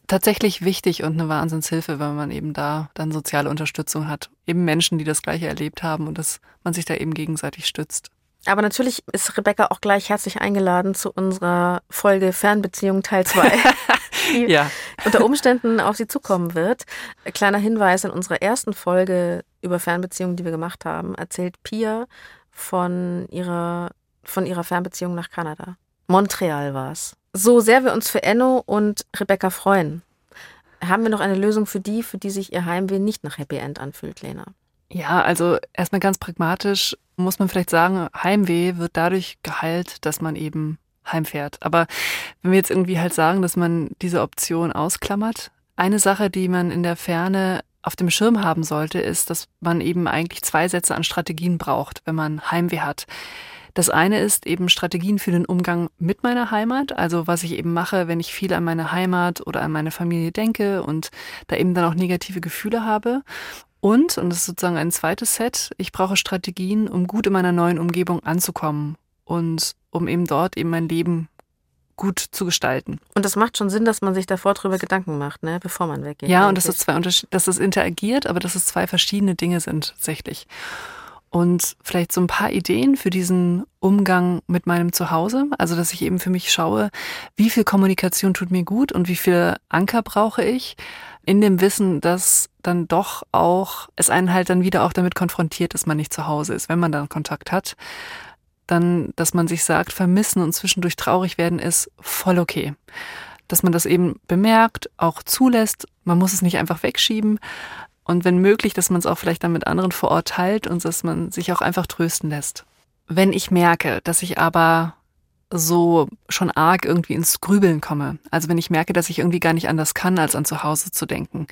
Speaker 3: tatsächlich wichtig und eine Wahnsinnshilfe, wenn man eben da dann soziale Unterstützung hat. Eben Menschen, die das Gleiche erlebt haben und dass man sich da eben gegenseitig stützt.
Speaker 2: Aber natürlich ist Rebecca auch gleich herzlich eingeladen zu unserer Folge Fernbeziehung Teil 2, die ja. unter Umständen auf sie zukommen wird. Kleiner Hinweis, in unserer ersten Folge über Fernbeziehungen, die wir gemacht haben, erzählt Pia von ihrer, von ihrer Fernbeziehung nach Kanada. Montreal war es. So sehr wir uns für Enno und Rebecca freuen, haben wir noch eine Lösung für die, für die sich ihr Heimweh nicht nach Happy End anfühlt, Lena?
Speaker 3: Ja, also erstmal ganz pragmatisch muss man vielleicht sagen, Heimweh wird dadurch geheilt, dass man eben heimfährt. Aber wenn wir jetzt irgendwie halt sagen, dass man diese Option ausklammert, eine Sache, die man in der Ferne auf dem Schirm haben sollte, ist, dass man eben eigentlich zwei Sätze an Strategien braucht, wenn man Heimweh hat. Das eine ist eben Strategien für den Umgang mit meiner Heimat, also was ich eben mache, wenn ich viel an meine Heimat oder an meine Familie denke und da eben dann auch negative Gefühle habe. Und, und das ist sozusagen ein zweites Set, ich brauche Strategien, um gut in meiner neuen Umgebung anzukommen und um eben dort eben mein Leben gut zu gestalten.
Speaker 2: Und das macht schon Sinn, dass man sich davor drüber Gedanken macht, ne, bevor man weggeht.
Speaker 3: Ja, und dass es zwei dass es interagiert, aber dass es zwei verschiedene Dinge sind tatsächlich und vielleicht so ein paar Ideen für diesen Umgang mit meinem Zuhause. Also, dass ich eben für mich schaue, wie viel Kommunikation tut mir gut und wie viel Anker brauche ich in dem Wissen, dass dann doch auch es einen halt dann wieder auch damit konfrontiert, dass man nicht zu Hause ist, wenn man dann Kontakt hat. Dann, dass man sich sagt, vermissen und zwischendurch traurig werden ist voll okay. Dass man das eben bemerkt, auch zulässt. Man muss es nicht einfach wegschieben, und wenn möglich, dass man es auch vielleicht dann mit anderen vor Ort teilt und dass man sich auch einfach trösten lässt. Wenn ich merke, dass ich aber so schon arg irgendwie ins Grübeln komme. Also wenn ich merke, dass ich irgendwie gar nicht anders kann, als an zu Hause zu denken,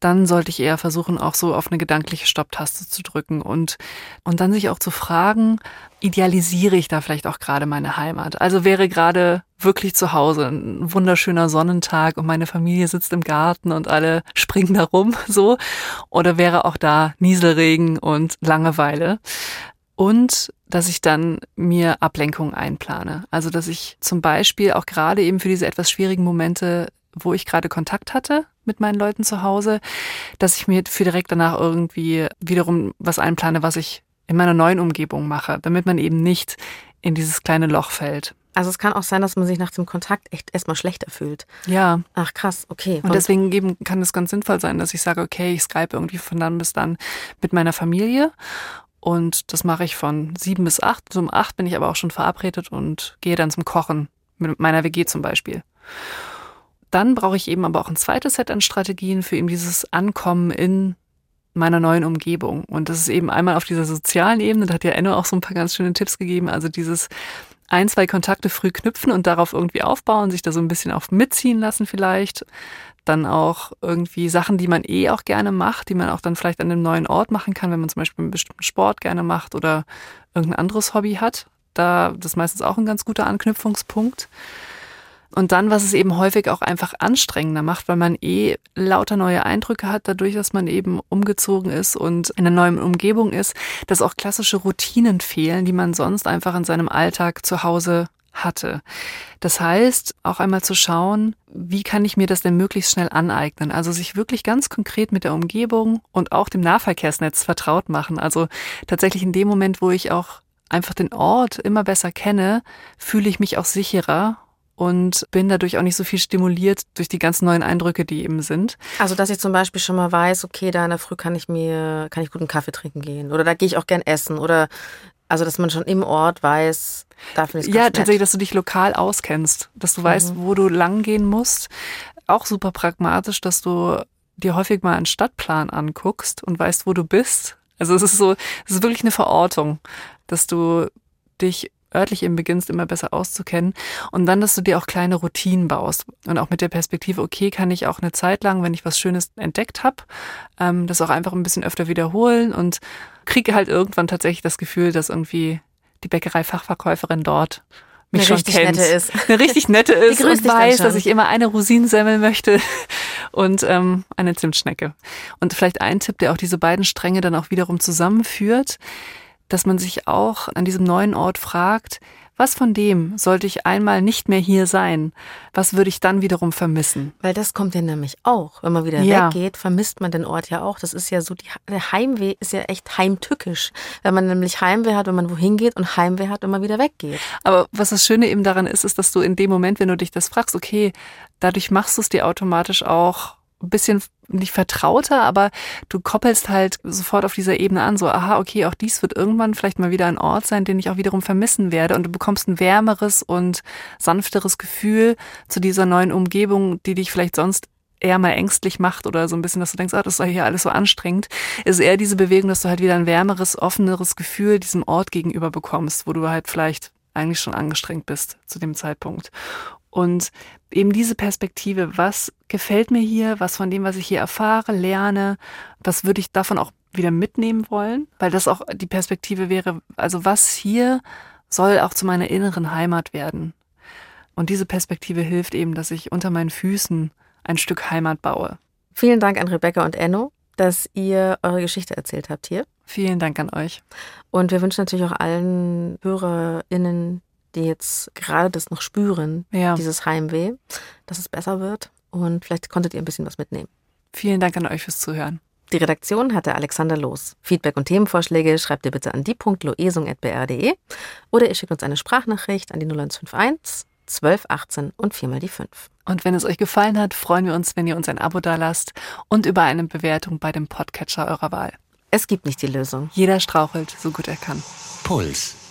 Speaker 3: dann sollte ich eher versuchen, auch so auf eine gedankliche Stopptaste zu drücken und, und dann sich auch zu fragen, idealisiere ich da vielleicht auch gerade meine Heimat? Also wäre gerade wirklich zu Hause ein wunderschöner Sonnentag und meine Familie sitzt im Garten und alle springen da rum, so. Oder wäre auch da Nieselregen und Langeweile? Und dass ich dann mir Ablenkung einplane. Also dass ich zum Beispiel auch gerade eben für diese etwas schwierigen Momente, wo ich gerade Kontakt hatte mit meinen Leuten zu Hause, dass ich mir für direkt danach irgendwie wiederum was einplane, was ich in meiner neuen Umgebung mache, damit man eben nicht in dieses kleine Loch fällt.
Speaker 2: Also es kann auch sein, dass man sich nach dem Kontakt echt erstmal schlechter fühlt.
Speaker 3: Ja.
Speaker 2: Ach krass, okay.
Speaker 3: Und deswegen eben kann es ganz sinnvoll sein, dass ich sage, okay, ich skype irgendwie von dann bis dann mit meiner Familie und das mache ich von sieben bis acht. Um acht bin ich aber auch schon verabredet und gehe dann zum Kochen mit meiner WG zum Beispiel. Dann brauche ich eben aber auch ein zweites Set an Strategien für eben dieses Ankommen in meiner neuen Umgebung. Und das ist eben einmal auf dieser sozialen Ebene, da hat ja Enno auch so ein paar ganz schöne Tipps gegeben. Also dieses ein, zwei Kontakte früh knüpfen und darauf irgendwie aufbauen, sich da so ein bisschen auf mitziehen lassen vielleicht dann auch irgendwie Sachen, die man eh auch gerne macht, die man auch dann vielleicht an einem neuen Ort machen kann, wenn man zum Beispiel einen bestimmten Sport gerne macht oder irgendein anderes Hobby hat. Da das ist meistens auch ein ganz guter Anknüpfungspunkt. Und dann, was es eben häufig auch einfach anstrengender macht, weil man eh lauter neue Eindrücke hat, dadurch, dass man eben umgezogen ist und in einer neuen Umgebung ist, dass auch klassische Routinen fehlen, die man sonst einfach in seinem Alltag zu Hause hatte. Das heißt, auch einmal zu schauen, wie kann ich mir das denn möglichst schnell aneignen? Also sich wirklich ganz konkret mit der Umgebung und auch dem Nahverkehrsnetz vertraut machen. Also tatsächlich in dem Moment, wo ich auch einfach den Ort immer besser kenne, fühle ich mich auch sicherer und bin dadurch auch nicht so viel stimuliert durch die ganzen neuen Eindrücke, die eben sind.
Speaker 2: Also dass ich zum Beispiel schon mal weiß, okay, da in der Früh kann ich mir, kann ich guten Kaffee trinken gehen oder da gehe ich auch gern essen oder also, dass man schon im Ort weiß, da finde ich
Speaker 3: Ja, tatsächlich, dass du dich lokal auskennst, dass du mhm. weißt, wo du lang gehen musst. Auch super pragmatisch, dass du dir häufig mal einen Stadtplan anguckst und weißt, wo du bist. Also es ist so, es ist wirklich eine Verortung, dass du dich örtlich eben beginnst, immer besser auszukennen. Und dann, dass du dir auch kleine Routinen baust. Und auch mit der Perspektive, okay, kann ich auch eine Zeit lang, wenn ich was Schönes entdeckt habe, ähm, das auch einfach ein bisschen öfter wiederholen und kriege halt irgendwann tatsächlich das Gefühl, dass irgendwie die Bäckerei-Fachverkäuferin dort mich
Speaker 2: eine
Speaker 3: schon
Speaker 2: richtig
Speaker 3: kennt.
Speaker 2: nette ist.
Speaker 3: Eine richtig nette ist und weiß, dass ich immer eine Rosinsemmel möchte und ähm, eine Zimtschnecke. Und vielleicht ein Tipp, der auch diese beiden Stränge dann auch wiederum zusammenführt, dass man sich auch an diesem neuen Ort fragt, was von dem sollte ich einmal nicht mehr hier sein? Was würde ich dann wiederum vermissen?
Speaker 2: Weil das kommt ja nämlich auch. Wenn man wieder
Speaker 3: Ja.
Speaker 2: weggeht, vermisst man den Ort ja auch. Das ist ja so, die, der Heimweh ist ja echt heimtückisch. Wenn man nämlich Heimweh hat, wenn man wohin geht und Heimweh hat, wenn man wieder weggeht.
Speaker 3: Aber was das Schöne eben daran ist, ist, dass du in dem Moment, wenn du dich das fragst, okay, dadurch machst du es dir automatisch auch ein bisschen nicht vertrauter, aber du koppelst halt sofort auf dieser Ebene an, so, aha, okay, auch dies wird irgendwann vielleicht mal wieder ein Ort sein, den ich auch wiederum vermissen werde und du bekommst ein wärmeres und sanfteres Gefühl zu dieser neuen Umgebung, die dich vielleicht sonst eher mal ängstlich macht oder so ein bisschen, dass du denkst, ah, das ist hier alles so anstrengend, ist eher diese Bewegung, dass du halt wieder ein wärmeres, offeneres Gefühl diesem Ort gegenüber bekommst, wo du halt vielleicht eigentlich schon angestrengt bist zu dem Zeitpunkt. Und eben diese Perspektive, was gefällt mir hier, was von dem, was ich hier erfahre, lerne, was würde ich davon auch wieder mitnehmen wollen, weil das auch die Perspektive wäre, also was hier soll auch zu meiner inneren Heimat werden. Und diese Perspektive hilft eben, dass ich unter meinen Füßen ein Stück Heimat baue.
Speaker 2: Vielen Dank an Rebecca und Enno, dass ihr eure Geschichte erzählt habt hier.
Speaker 3: Vielen Dank an euch.
Speaker 2: Und wir wünschen natürlich auch allen HörerInnen, die jetzt gerade das noch spüren,
Speaker 3: Ja.
Speaker 2: dieses Heimweh, dass es besser wird. Und vielleicht konntet ihr ein bisschen was mitnehmen.
Speaker 3: Vielen Dank an euch fürs Zuhören.
Speaker 2: Die Redaktion hatte Alexander Loos. Feedback und Themenvorschläge schreibt ihr bitte an die.loesung.br.de oder ihr schickt uns eine Sprachnachricht an die 0151 1218 und viermal die 5.
Speaker 3: Und wenn es euch gefallen hat, freuen wir uns, wenn ihr uns ein Abo dalasst und über eine Bewertung bei dem Podcatcher eurer Wahl.
Speaker 2: Es gibt nicht die Lösung.
Speaker 3: Jeder strauchelt, so gut er kann.
Speaker 1: Puls.